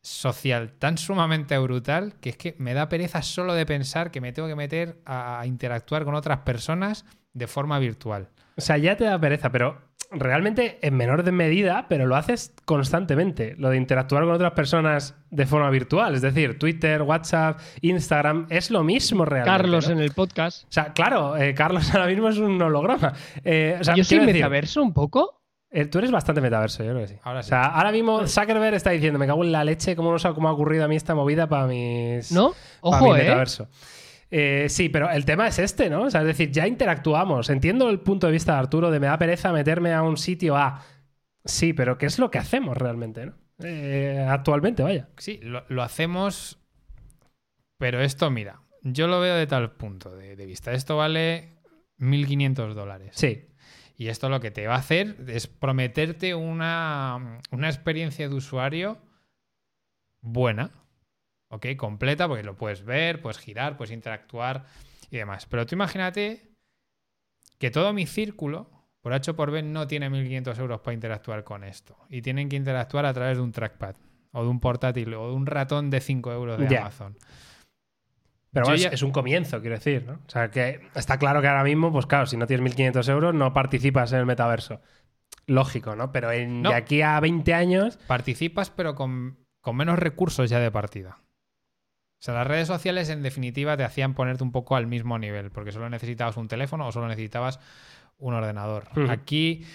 Speaker 2: social tan sumamente brutal que es que me da pereza solo de pensar que me tengo que meter a, a interactuar con otras personas de forma virtual.
Speaker 1: O sea, ya te da pereza, pero realmente en menor de medida, pero lo haces constantemente. Lo de interactuar con otras personas de forma virtual. Es decir, Twitter, WhatsApp, Instagram, es lo mismo realmente.
Speaker 3: Carlos
Speaker 1: ¿no?
Speaker 3: en el podcast.
Speaker 1: O sea, claro, eh, Carlos ahora mismo es un holograma. Eh, o sea,
Speaker 3: Yo soy
Speaker 1: decir,
Speaker 3: metaverso un poco.
Speaker 1: Eh, tú eres bastante metaverso, yo creo que sí.
Speaker 2: Ahora sí.
Speaker 1: O sea, ahora mismo Zuckerberg está diciendo, me cago en la leche, ¿cómo, no sé cómo ha ocurrido a mí esta movida para mis...
Speaker 3: ¿No?
Speaker 1: para
Speaker 3: Ojo,
Speaker 1: mi
Speaker 3: ¿eh?
Speaker 1: metaverso. Eh, sí, pero el tema es este, ¿no? O sea, es decir, ya interactuamos. Entiendo el punto de vista de Arturo de me da pereza meterme a un sitio A. Sí, pero ¿qué es lo que hacemos realmente, no? Eh, actualmente, vaya.
Speaker 2: Sí, lo, lo hacemos, pero esto, mira, yo lo veo de tal punto de, de vista. Esto vale 1.500 dólares.
Speaker 1: Sí.
Speaker 2: Y esto lo que te va a hacer es prometerte una, una experiencia de usuario buena, ¿ok? Completa, porque lo puedes ver, puedes girar, puedes interactuar y demás. Pero tú imagínate que todo mi círculo, por H o por B, no tiene 1.500 euros para interactuar con esto. Y tienen que interactuar a través de un trackpad, o de un portátil, o de un ratón de 5 euros de. Amazon.
Speaker 1: Pero bueno, es-
Speaker 2: ya-
Speaker 1: es un comienzo, quiero decir, ¿no? O sea, que está claro que ahora mismo, pues claro, si no tienes 1.500 euros, no participas en el metaverso. Lógico, ¿no? Pero en,
Speaker 2: No.
Speaker 1: de aquí a 20 años,
Speaker 2: participas, pero con, con menos recursos ya de partida. O sea, las redes sociales en definitiva te hacían ponerte un poco al mismo nivel, porque solo necesitabas un teléfono o solo necesitabas un ordenador. Aquí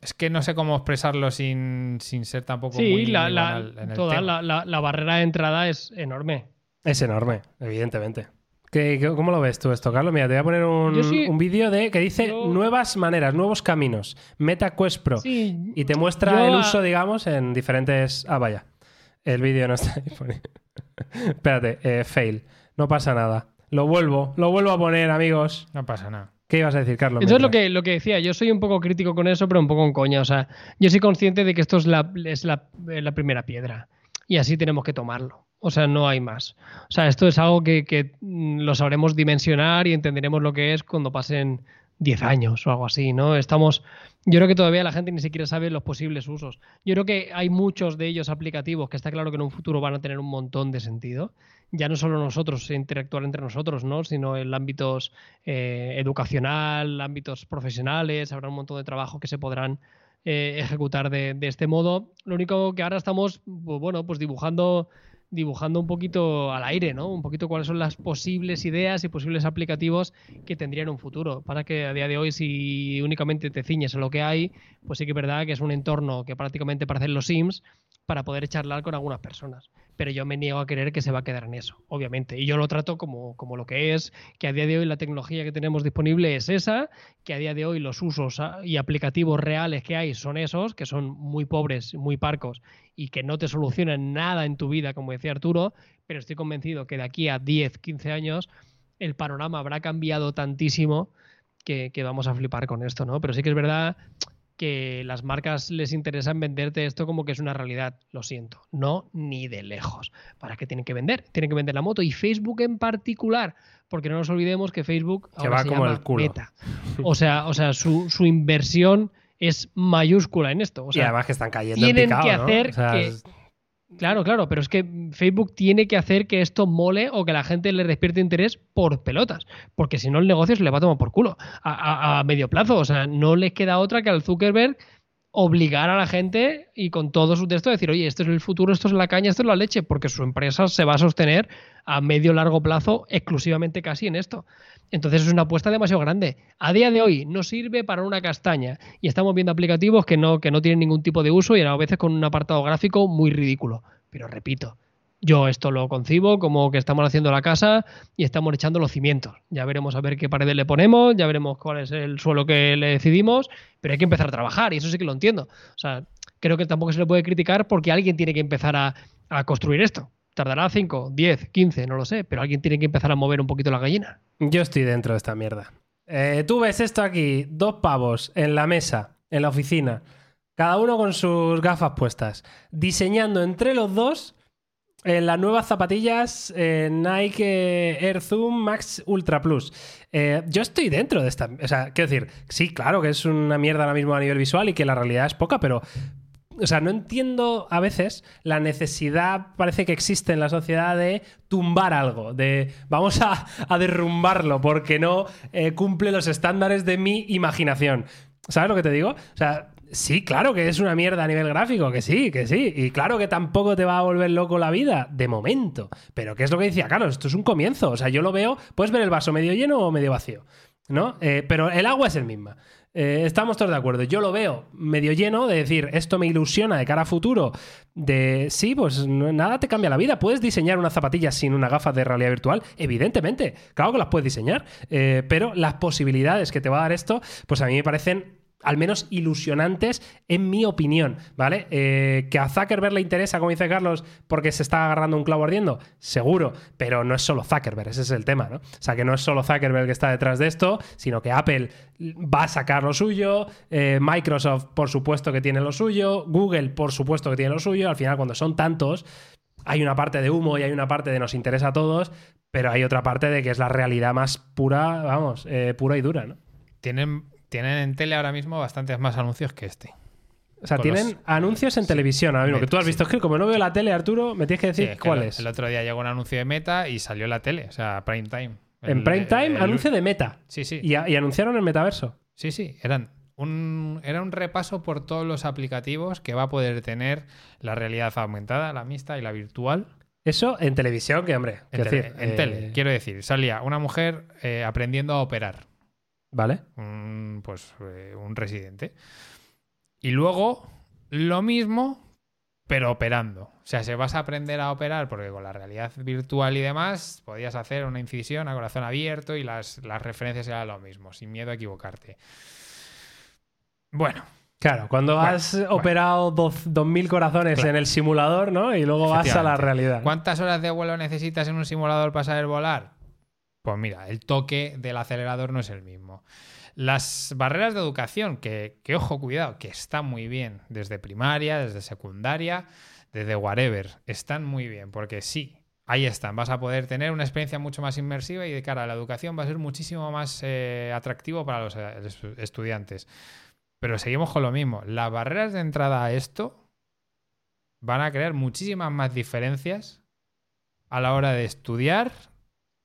Speaker 2: es que no sé cómo expresarlo sin, sin ser tampoco
Speaker 3: Sí,
Speaker 2: muy,
Speaker 3: la,
Speaker 2: muy
Speaker 3: la-
Speaker 2: banal en el
Speaker 3: toda
Speaker 2: tema.
Speaker 3: la, la- la barrera de entrada es enorme.
Speaker 1: Es enorme, evidentemente. ¿Qué- qué- cómo lo ves tú esto, Carlos? Mira, te voy a poner un,
Speaker 3: sí-
Speaker 1: un vídeo de que dice
Speaker 3: yo-
Speaker 1: nuevas maneras, nuevos caminos, MetaQuest Pro.
Speaker 3: Sí,
Speaker 1: Y te muestra el
Speaker 3: a-
Speaker 1: uso, digamos, en diferentes. Ah, vaya. El vídeo no está disponible. Espérate, eh, fail. No pasa nada. Lo vuelvo, lo vuelvo a poner, amigos.
Speaker 2: No pasa nada.
Speaker 1: ¿Qué ibas a decir, Carlos?
Speaker 3: Entonces lo que, lo que decía, yo soy un poco crítico con eso, pero un poco en coña. O sea, yo soy consciente de que esto es la, es la, es la primera piedra. Y así tenemos que tomarlo. O sea, no hay más. O sea, esto es algo que, que, mm, lo sabremos dimensionar y entenderemos lo que es cuando pasen 10 años o algo así, ¿no? Estamos. Yo creo que todavía la gente ni siquiera sabe los posibles usos. Yo creo que hay muchos de ellos aplicativos que está claro que en un futuro van a tener un montón de sentido. Ya no solo nosotros interactuar entre nosotros, ¿no? Sino en ámbitos eh, educacional, ámbitos profesionales, habrá un montón de trabajo que se podrán eh, ejecutar de, de, este modo. Lo único que ahora estamos, pues, bueno, pues dibujando dibujando un poquito al aire, ¿no? Un poquito cuáles son las posibles ideas y posibles aplicativos que tendrían un futuro. Para que a día de hoy, si únicamente te ciñes a lo que hay, pues sí que es verdad que es un entorno que prácticamente parecen los Sims para poder charlar con algunas personas. Pero yo me niego a creer que se va a quedar en eso, obviamente. Y yo lo trato como, como lo que es, que a día de hoy la tecnología que tenemos disponible es esa, que a día de hoy los usos y aplicativos reales que hay son esos, que son muy pobres, muy parcos y que no te solucionan nada en tu vida, como decía Arturo, pero estoy convencido que de aquí a 10, 15 años el panorama habrá cambiado tantísimo que, que vamos a flipar con esto, ¿no? Pero sí que es verdad que las marcas les interesan venderte esto como que es una realidad. Lo siento, no ni de lejos. ¿Para qué tienen que vender? Tienen que vender la moto y Facebook en particular, porque no nos olvidemos que Facebook
Speaker 1: que va
Speaker 3: se
Speaker 1: como
Speaker 3: llama
Speaker 1: el culo.
Speaker 3: Meta. O sea, o sea su, su, inversión es mayúscula en esto. O sea,
Speaker 1: y además que están cayendo
Speaker 3: tienen
Speaker 1: en picado,
Speaker 3: que
Speaker 1: ¿no?
Speaker 3: hacer
Speaker 1: O sea,
Speaker 3: que
Speaker 1: es-
Speaker 3: Claro, claro, pero es que Facebook tiene que hacer que esto mole o que la gente le despierte interés por pelotas, porque si no el negocio se le va a tomar por culo a, a- a medio plazo. O sea, no les queda otra que al Zuckerberg obligar a la gente y con todo su texto decir, oye, esto es el futuro, esto es la caña, esto es la leche, porque su empresa se va a sostener a medio largo plazo exclusivamente casi en esto. Entonces es una apuesta demasiado grande. A día de hoy no sirve para una castaña y estamos viendo aplicativos que no, que no tienen ningún tipo de uso y a veces con un apartado gráfico muy ridículo. Pero repito, yo esto lo concibo como que estamos haciendo la casa y estamos echando los cimientos. Ya veremos a ver qué paredes le ponemos, ya veremos cuál es el suelo que le decidimos, pero hay que empezar a trabajar y eso sí que lo entiendo. O sea, creo que tampoco se le puede criticar porque alguien tiene que empezar a, a construir esto. Tardará 5, 10, 15, no lo sé, pero alguien tiene que empezar a mover un poquito la gallina.
Speaker 1: Yo estoy dentro de esta mierda. Eh, tú ves esto aquí, dos pavos en la mesa, en la oficina, cada uno con sus gafas puestas, diseñando entre los dos eh, las nuevas zapatillas eh, Nike Air Zoom Max Ultra Plus. Eh, yo estoy dentro de esta. O sea, quiero decir, sí, claro que es una mierda ahora mismo a nivel visual y que la realidad es poca, pero. O sea, no entiendo a veces la necesidad, parece que existe en la sociedad de tumbar algo, de vamos a, a derrumbarlo porque no eh, cumple los estándares de mi imaginación. ¿Sabes lo que te digo? O sea, sí, claro que es una mierda a nivel gráfico, que sí, que sí. Y claro que tampoco te va a volver loco la vida, de momento. Pero ¿qué es lo que decía Carlos? Esto es un comienzo. O sea, yo lo veo, puedes ver el vaso medio lleno o medio vacío. ¿No? Eh, pero el agua es el misma. Eh, estamos todos de acuerdo. Yo lo veo medio lleno de decir, esto me ilusiona de cara a futuro. De sí, pues nada te cambia la vida. Puedes diseñar unas zapatillas sin una gafa de realidad virtual, evidentemente. Claro que las puedes diseñar. Eh, pero las posibilidades que te va a dar esto, pues a mí me parecen al menos ilusionantes, en mi opinión, ¿vale? Eh, que a Zuckerberg le interesa, como dice Carlos, porque se está agarrando un clavo ardiendo, seguro, pero no es solo Zuckerberg, ese es el tema, ¿no? O sea, que no es solo Zuckerberg que está detrás de esto, sino que Apple va a sacar lo suyo, eh, Microsoft, por supuesto que tiene lo suyo, Google, por supuesto que tiene lo suyo, al final cuando son tantos, hay una parte de humo y hay una parte de nos interesa a todos, pero hay otra parte de que es la realidad más pura, vamos, eh, pura y dura, ¿no?
Speaker 2: Tienen, tienen en tele ahora mismo bastantes más anuncios que este.
Speaker 1: O sea, tienen
Speaker 2: los-
Speaker 1: anuncios en televisión ahora mismo, que tú has
Speaker 2: Sí.
Speaker 1: visto. Es que como no veo la tele, Arturo, me tienes que
Speaker 2: Sí,
Speaker 1: decir
Speaker 2: es que
Speaker 1: cuál
Speaker 2: el,
Speaker 1: es.
Speaker 2: El otro día llegó un anuncio de Meta y salió la tele, o sea, prime time.
Speaker 1: en prime time,
Speaker 2: el-
Speaker 1: anuncio de Meta.
Speaker 2: Sí, sí.
Speaker 1: Y, a- y anunciaron el metaverso.
Speaker 2: Sí, sí, eran un, era un repaso por todos los aplicativos que va a poder tener la realidad aumentada, la mixta y la virtual
Speaker 1: Eso en televisión, que hombre.
Speaker 2: en,
Speaker 1: quiero
Speaker 2: tele,
Speaker 1: decir,
Speaker 2: en
Speaker 1: eh,
Speaker 2: tele. Quiero decir, salía una mujer eh, aprendiendo a operar,
Speaker 1: Vale.
Speaker 2: un, pues eh, un residente. Y luego lo mismo, pero operando. O sea, se vas a aprender a operar porque con la realidad virtual y demás podías hacer una incisión a corazón abierto y las, las referencias eran lo mismo, sin miedo a equivocarte. Bueno,
Speaker 1: Claro, cuando
Speaker 2: Bueno,
Speaker 1: has
Speaker 2: bueno.
Speaker 1: operado dos- 2.000 corazones
Speaker 2: Claro.
Speaker 1: en el simulador, ¿no? Y luego vas a la realidad.
Speaker 2: ¿Cuántas horas de vuelo necesitas en un simulador para saber volar? Pues mira, el toque del acelerador no es el mismo. Las barreras de educación, que, ojo, cuidado, que están muy bien desde primaria, desde secundaria, desde whatever, están muy bien, porque sí, ahí están, vas a poder tener una experiencia mucho más inmersiva y de cara a la educación va a ser muchísimo más eh, atractivo para los eh, estudiantes. Pero seguimos con lo mismo, las barreras de entrada a esto van a crear muchísimas más diferencias a la hora de estudiar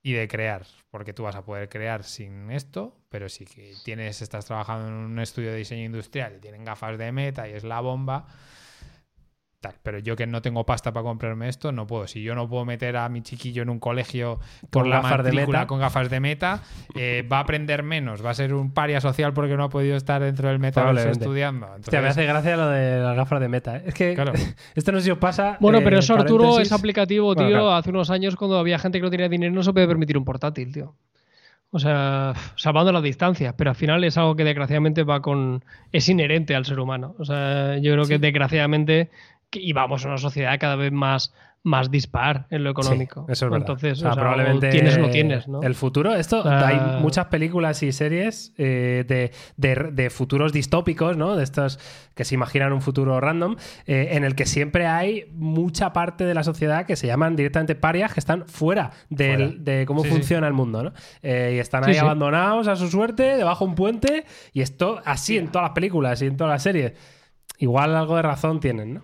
Speaker 2: y de crear, porque tú vas a poder crear sin esto, pero si tienes, estás trabajando en un estudio de diseño industrial y tienen gafas de meta y es la bomba, pero yo que no tengo pasta para comprarme esto, no puedo. Si yo no puedo meter a mi chiquillo en un colegio con, la gafas de meta. con gafas de meta, eh, va a aprender menos, va a ser un paria social porque no ha podido estar dentro del metaverso estudiando.
Speaker 1: me hace gracia lo de las gafas de meta. ¿eh? Es que esto no sé si os pasa.
Speaker 3: Bueno, pero eso, Arturo, es aplicativo, tío. Hace unos años, cuando había gente que no tenía dinero, no se puede permitir un portátil, tío. O sea, salvando las distancias, pero al final es algo que desgraciadamente va con. es inherente al ser humano. O sea, yo creo que desgraciadamente y vamos a una sociedad cada vez más, más dispar en lo económico.
Speaker 1: eso es verdad.
Speaker 3: Entonces, probablemente tienes o no tienes, ¿no?
Speaker 1: El futuro, esto, hay muchas películas y series eh, de, futuros distópicos, ¿no? De estos que se imaginan un futuro random, eh, en el que siempre hay mucha parte de la sociedad que se llaman directamente parias, que están fuera, de cómo funciona el mundo, ¿no? Eh, y están ahí abandonados a su suerte, debajo de un puente, y esto así en todas las películas y en todas las series. Igual algo de razón tienen, ¿no?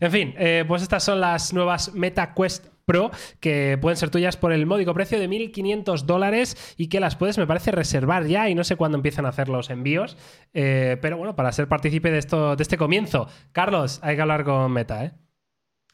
Speaker 1: En fin, eh, pues estas son las nuevas MetaQuest Pro que pueden ser tuyas por el módico precio de 1.500 dólares y que las puedes, me parece, reservar ya y no sé cuándo empiezan a hacer los envíos. Eh, pero bueno, para ser partícipe de, de este comienzo, Carlos, hay que hablar con Meta, ¿eh?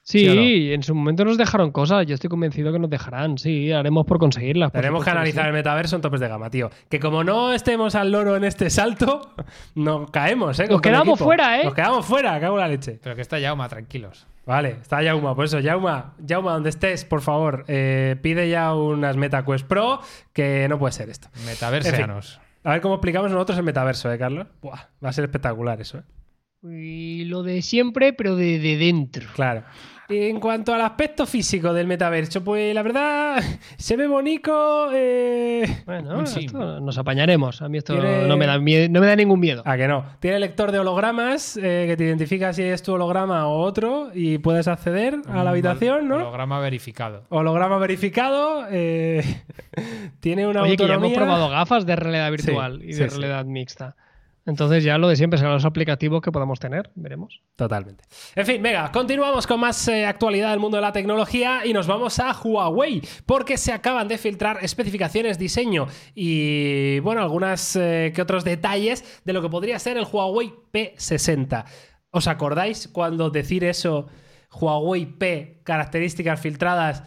Speaker 3: Sí, en su momento nos dejaron cosas. Yo estoy convencido que nos dejarán. Sí, haremos por conseguirlas.
Speaker 1: Tenemos que analizar el metaverso en topes de gama, tío. Que como no estemos al loro en este salto, nos caemos, ¿eh?
Speaker 3: Nos quedamos fuera, ¿eh?
Speaker 1: Nos quedamos fuera, cago la leche.
Speaker 2: Pero que está Yauma, tranquilos.
Speaker 1: Vale, está Yauma, por eso, Yauma, Yauma, donde estés, por favor, eh, pide ya unas MetaQuest Pro, que no puede ser esto.
Speaker 2: Metaversianos.
Speaker 1: a ver cómo explicamos nosotros el metaverso, ¿eh, Carlos? Buah, va a ser espectacular eso, ¿eh?
Speaker 3: Y lo de siempre, pero de, de dentro.
Speaker 1: Claro. En cuanto al aspecto físico del metaverso, pues la verdad se ve bonito. Eh,
Speaker 3: bueno, nos apañaremos. A mí esto no, me da no me da ningún miedo.
Speaker 1: ¿A que no? Tiene lector de hologramas eh, que te identifica si es tu holograma o otro y puedes acceder a la habitación, ¿no?
Speaker 2: Holograma verificado.
Speaker 1: Holograma verificado. Eh, tiene una
Speaker 3: Oye, que ya hemos probado gafas de realidad virtual y de realidad mixta. Entonces ya lo de siempre serán los aplicativos que podamos tener, veremos.
Speaker 1: Totalmente. En fin, venga, continuamos con más eh, actualidad del mundo de la tecnología y nos vamos a Huawei, porque se acaban de filtrar especificaciones, diseño y, bueno, algunas eh, que otros detalles de lo que podría ser el Huawei P60. ¿Os acordáis cuando decir eso, Huawei P, características filtradas?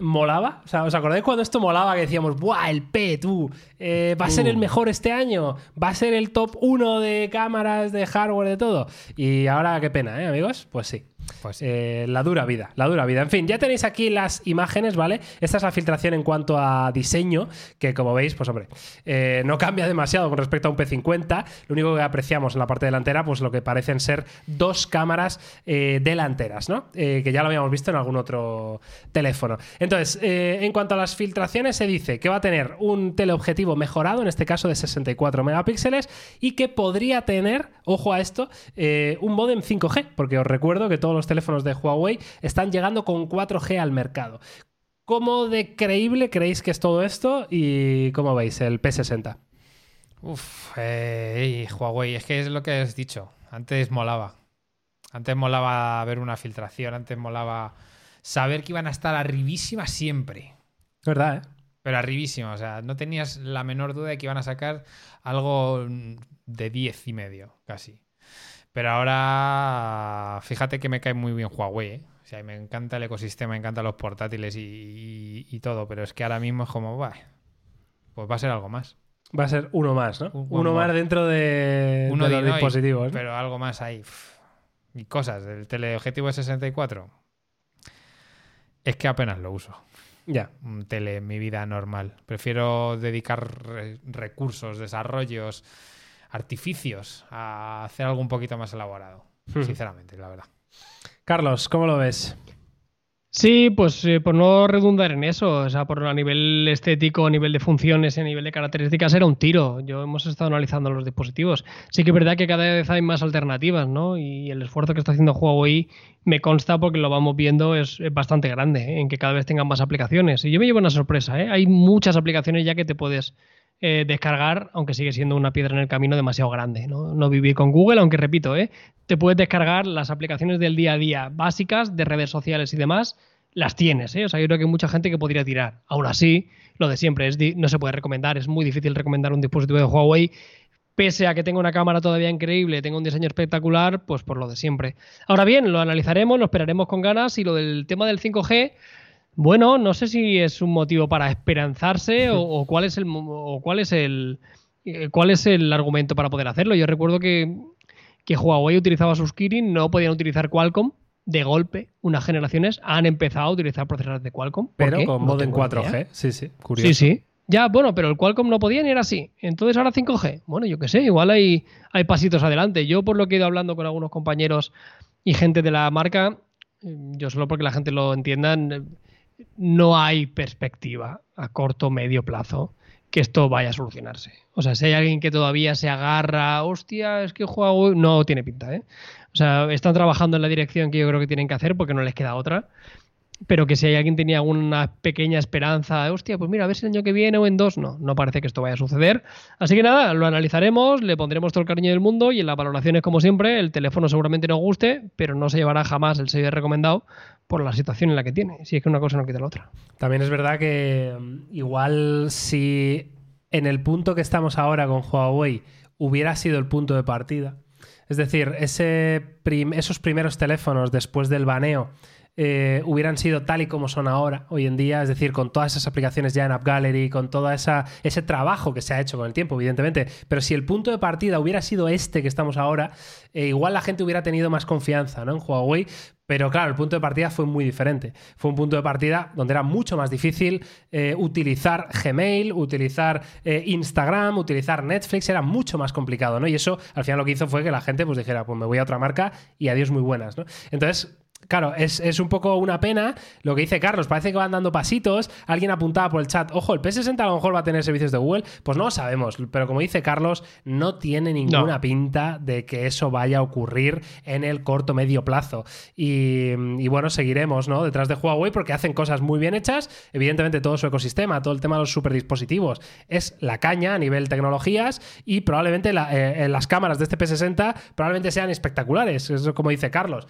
Speaker 1: Molaba. O sea, ¿os acordáis cuando esto molaba que decíamos, ¡buah, el P, tú! Eh, ¿Va a ser el uh. mejor este año? ¿Va a ser el top 1 de cámaras, de hardware, de todo? Y ahora, qué pena, ¿eh, amigos? Pues sí. Pues eh, la dura vida, la dura vida. En fin, ya tenéis aquí las imágenes, ¿vale? Esta es la filtración en cuanto a diseño, que como veis, pues hombre, eh, no cambia demasiado con respecto a un P50. Lo único que apreciamos en la parte delantera, pues lo que parecen ser dos cámaras eh, delanteras, ¿no? que ya lo habíamos visto en algún otro teléfono. Entonces, en cuanto a las filtraciones, se dice que va a tener un teleobjetivo mejorado, en este caso de 64 megapíxeles, y que podría tener, ojo a esto, un modem 5G, porque os recuerdo que los teléfonos de Huawei están llegando con 4G al mercado. ¿Cómo de creíble creéis que es todo esto y cómo veis el P60?
Speaker 2: Uf, eh, Huawei, es que es lo que has dicho. Antes molaba. Antes molaba ver una filtración, antes molaba saber que iban a estar arribísima siempre.
Speaker 1: ¿Verdad, eh?
Speaker 2: Pero arribísima, o sea, no tenías la menor duda de que iban a sacar algo de 10 y medio, casi. Pero ahora, fíjate que me cae muy bien Huawei. ¿eh? O sea, me encanta el ecosistema, me encantan los portátiles y, todo. Pero es que ahora mismo es como, va, pues va a ser algo más.
Speaker 1: Va a ser uno más, ¿no? uno más dentro de, uno de los dispositivos.
Speaker 2: Pero algo más ahí. Y cosas. El teleobjetivo de 64. Es que apenas lo uso.
Speaker 1: Ya.
Speaker 2: Un tele en mi vida normal. Prefiero dedicar recursos, desarrollos artificios a hacer algo un poquito más elaborado. Hmm. Sinceramente, la verdad.
Speaker 1: Carlos, ¿cómo lo ves?
Speaker 3: Sí, pues eh, por no redundar en eso, o sea, por a nivel estético, a nivel de funciones, a nivel de características, era un tiro. Yo hemos estado analizando los dispositivos. Sí que es verdad que cada vez hay más alternativas, ¿no? Y el esfuerzo que está haciendo Huawei me consta porque lo vamos viendo es, es bastante grande, ¿eh? en que cada vez tengan más aplicaciones. Y yo me llevo una sorpresa, ¿eh? Hay muchas aplicaciones ya que te puedes eh, descargar, aunque sigue siendo una piedra en el camino demasiado grande. ¿no? no vivir con Google, aunque repito, ¿eh? te puedes descargar las aplicaciones del día a día básicas de redes sociales y demás, las tienes. ¿eh? O sea, yo creo que hay mucha gente que podría tirar. Aún así, lo de siempre, es no se puede recomendar, es muy difícil recomendar un dispositivo de Huawei. Pese a que tenga una cámara todavía increíble, tenga un diseño espectacular, pues por lo de siempre. Ahora bien, lo analizaremos, lo esperaremos con ganas y lo del tema del 5G, bueno, no sé si es un motivo para esperanzarse o, o cuál es el o cuál es el eh, cuál es el argumento para poder hacerlo. Yo recuerdo que, que Huawei utilizaba sus Kirin, no podían utilizar Qualcomm. De golpe, unas generaciones han empezado a utilizar procesadores de Qualcomm. ¿Por
Speaker 1: Pero
Speaker 3: qué?
Speaker 1: con
Speaker 3: No
Speaker 1: modem
Speaker 3: tengo ni
Speaker 1: 4G.
Speaker 3: idea.
Speaker 1: Sí, sí, curioso.
Speaker 3: Sí, sí. Ya, bueno, pero el Qualcomm no podía ni era así. Entonces ahora 5G. Bueno, yo qué sé, igual hay, hay pasitos adelante. Yo por lo que he ido hablando con algunos compañeros y gente de la marca, eh, yo solo porque la gente lo entienda, no hay perspectiva a corto o medio plazo que esto vaya a solucionarse. O sea, si hay alguien que todavía se agarra, hostia, es que Huawei no tiene pinta, ¿eh? O sea, están trabajando en la dirección que yo creo que tienen que hacer porque no les queda otra. Pero que si alguien tenía alguna pequeña esperanza, hostia, pues mira, a ver si el año que viene o en dos, no, no parece que esto vaya a suceder. Así que nada, lo analizaremos, le pondremos todo el cariño del mundo y en las valoraciones, como siempre, el teléfono seguramente nos guste, pero no se llevará jamás el sello recomendado por la situación en la que tiene. Si es que una cosa no quita la otra.
Speaker 1: También es verdad que mm, igual si en el punto que estamos ahora con Huawei hubiera sido el punto de partida, es decir, ese esos primeros teléfonos después del baneo eh, hubieran sido tal y como son ahora, hoy en día, es decir, con todas esas aplicaciones ya en App Gallery, con todo ese trabajo que se ha hecho con el tiempo, evidentemente, pero si el punto de partida hubiera sido este que estamos ahora, eh, igual la gente hubiera tenido más confianza ¿no? en Huawei, pero claro, el punto de partida fue muy diferente. Fue un punto de partida donde era mucho más difícil eh, utilizar Gmail, utilizar Instagram, utilizar Netflix, era mucho más complicado, ¿no? Y eso al final lo que hizo fue que la gente pues dijera, pues me voy a otra marca y adiós muy buenas, ¿no? Entonces, Claro, es, es un poco una pena lo que dice Carlos. Parece que van dando pasitos. Alguien apuntaba por el chat, ojo, el PS60 a lo mejor va a tener servicios de Google. Pues no lo sabemos. Pero como dice Carlos, no tiene ninguna
Speaker 3: No.
Speaker 1: pinta de que eso vaya a ocurrir en el corto medio plazo. Y, y bueno, seguiremos ¿no? detrás de Huawei porque hacen cosas muy bien hechas. Evidentemente, todo su ecosistema, todo el tema de los superdispositivos es la caña a nivel tecnologías. Y probablemente la- eh, las cámaras de este P60 probablemente sean espectaculares. Eso es como dice Carlos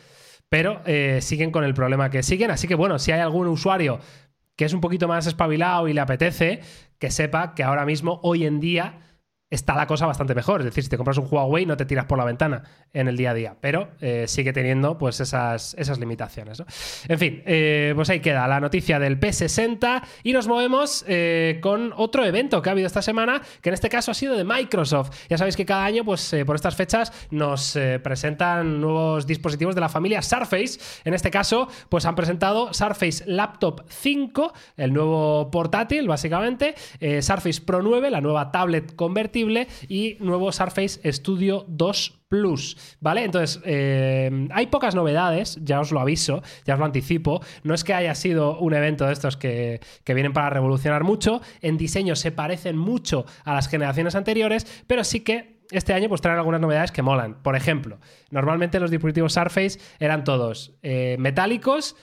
Speaker 1: pero eh, siguen con el problema que siguen. Así que bueno, si hay algún usuario que es un poquito más espabilado y le apetece, que sepa que ahora mismo, hoy en día, está la cosa bastante mejor. Es decir, si te compras un Huawei no te tiras por la ventana en el día a día, pero eh, sigue teniendo pues esas, esas limitaciones. En fin, eh, pues ahí queda la noticia del P60 y nos movemos eh, con otro evento que ha habido esta semana, que en este caso ha sido de Microsoft. Ya sabéis que cada año, pues por estas fechas, nos presentan nuevos dispositivos de la familia Surface. En este caso, pues han presentado Surface Laptop 5, el nuevo portátil, básicamente, Surface Pro 9, la nueva tablet y nuevo Surface Studio 2 Plus, ¿vale? Entonces, eh, hay pocas novedades, ya os lo aviso, ya os lo anticipo. No es que haya sido un evento de estos que, que vienen para revolucionar mucho, en diseño se parecen mucho a las generaciones anteriores, pero sí que este año pues traen algunas novedades que molan. Por ejemplo, normalmente los dispositivos Surface eran todos eh, metálicos,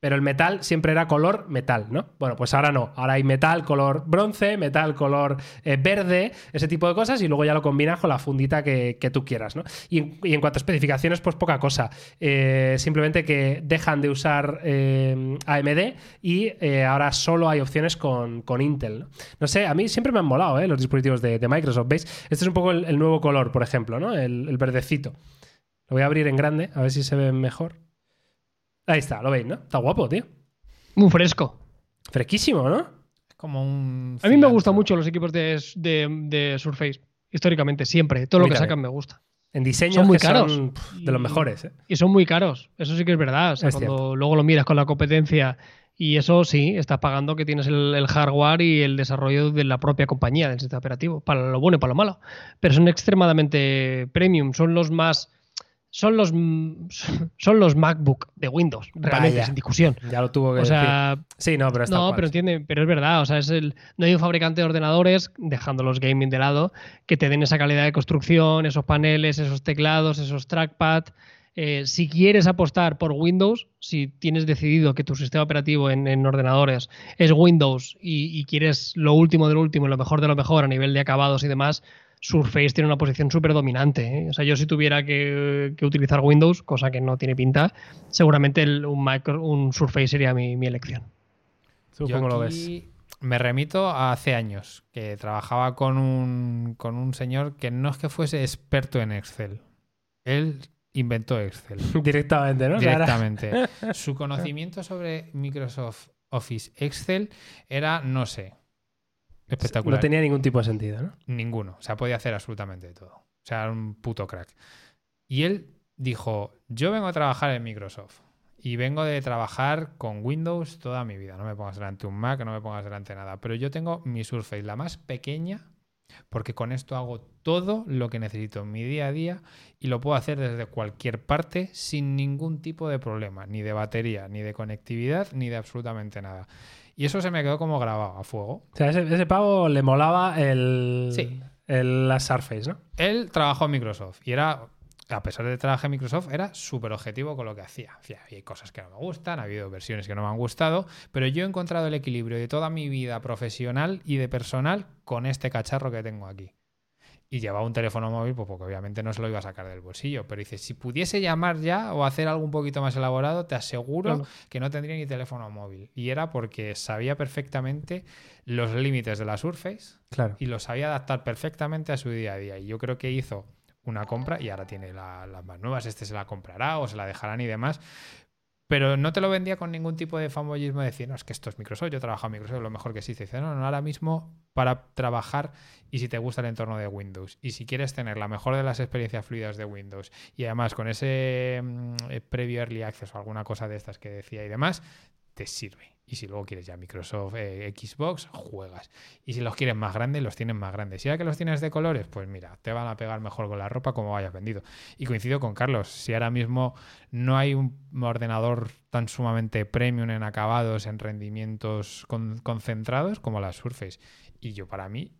Speaker 1: pero el metal siempre era color metal, ¿no? Bueno, pues ahora no. Ahora hay metal color bronce, metal color eh, verde, ese tipo de cosas, y luego ya lo combinas con la fundita que, tú quieras, ¿no? Y en, cuanto a especificaciones, pues poca cosa. Eh, simplemente que dejan de usar eh, AMD y ahora solo hay opciones con, con Intel. ¿no? No sé, a mí siempre me han molado los dispositivos de, Microsoft. ¿Veis? Este es un poco el, el nuevo color, por ejemplo, ¿no? El, el verdecito. Lo voy a abrir en grande, a ver si se ve mejor. Ahí está, lo veis, ¿no? Está guapo, tío.
Speaker 3: Muy fresco.
Speaker 1: Fresquísimo, ¿no?
Speaker 2: Como un.
Speaker 3: A mí me gustan mucho los equipos de, de, de Surface, históricamente, siempre. Todo lo que sacan me gusta.
Speaker 1: En diseño
Speaker 3: Son muy
Speaker 1: que
Speaker 3: caros.
Speaker 1: son pff, de los mejores, ¿eh?
Speaker 3: Y son muy caros, eso sí que es verdad. O sea,
Speaker 1: Es
Speaker 3: cuando luego lo miras con la competencia y eso sí, estás pagando que tienes el, el hardware y el desarrollo de la propia compañía del sistema operativo, para lo bueno y para lo malo. Pero son extremadamente premium, son los más son los mm, son los MacBook de Windows, realmente,
Speaker 1: Vaya.
Speaker 3: sin discusión.
Speaker 1: Ya lo tuvo que
Speaker 3: O sea,
Speaker 1: decir. Sí, no, pero está
Speaker 3: no, pero entiende, pero es verdad, o sea, es el, no hay un fabricante de ordenadores, dejando los gaming de lado, que te den esa calidad de construcción, esos paneles, esos teclados, esos trackpad. Eh, si quieres apostar por Windows, si tienes decidido que tu sistema operativo en, en ordenadores es Windows y, y quieres lo último de lo último y lo mejor de lo mejor a nivel de acabados y demás, Surface tiene una posición súper dominante. ¿eh? O sea, yo si tuviera que, que utilizar Windows, cosa que no tiene pinta, seguramente el- un, micro- un Surface sería mi, mi elección.
Speaker 1: ¿Tú
Speaker 2: Yo
Speaker 1: cómo lo ves?
Speaker 2: Me remito a hace años, que trabajaba con un, con un señor que no es que fuese experto en Excel. Él inventó Excel
Speaker 1: Directamente, ¿no?
Speaker 2: Directamente. Su conocimiento sobre Microsoft Office Excel era, no sé, espectacular.
Speaker 1: No tenía ningún tipo de sentido, ¿no?
Speaker 2: Ninguno. O sea, podía hacer absolutamente de todo. O sea, era un puto crack. Y él dijo, yo vengo a trabajar en Microsoft y vengo de trabajar con Windows toda mi vida. No me pongas delante un Mac, no me pongas delante nada. Pero yo tengo mi Surface, la más pequeña, porque con esto hago todo lo que necesito en mi día a día y lo puedo hacer desde cualquier parte sin ningún tipo de problema, ni de batería, ni de conectividad, ni de absolutamente nada. Y eso se me quedó como grabado a fuego.
Speaker 1: O sea, ese, ese pavo le molaba el,
Speaker 2: Sí.
Speaker 1: el, la Surface, ¿no?
Speaker 2: Él trabajó en Microsoft y era, a pesar de trabajar en Microsoft, era súper objetivo con lo que hacía. Hacía- Hay cosas que no me gustan, ha habido versiones que no me han gustado, pero yo he encontrado el equilibrio de toda mi vida profesional y de personal con este cacharro que tengo aquí. Y llevaba un teléfono móvil, pues porque obviamente no se lo iba a sacar del bolsillo. Pero dice, si pudiese llamar ya o hacer algo un poquito más elaborado, te aseguro
Speaker 3: Claro.
Speaker 2: que no tendría ni teléfono móvil. Y era porque sabía perfectamente los límites de la Surface,
Speaker 1: Claro.
Speaker 2: y lo sabía adaptar perfectamente a su día a día. Y yo creo que hizo una compra y ahora tiene la- las más nuevas. Este se la comprará o se la dejarán y demás. Pero no te lo vendía con ningún tipo de fanboyismo de decir, no, es que esto es Microsoft, yo trabajo en Microsoft, lo mejor que existe. Dice, no, no, ahora mismo para trabajar y si te gusta el entorno de Windows y si quieres tener la mejor de las experiencias fluidas de Windows y además con ese mm, eh, previo early access o alguna cosa de estas que decía y demás, te sirve. Y si luego quieres ya Microsoft, eh, Xbox, juegas. Y si los quieres más grandes, los tienes más grandes. Si ahora que los tienes de colores, pues mira, te van a pegar mejor con la ropa como hayas vendido. Y coincido con Carlos, si ahora mismo no hay un ordenador tan sumamente premium en acabados, en rendimientos con- concentrados como la Surface. Y yo para mí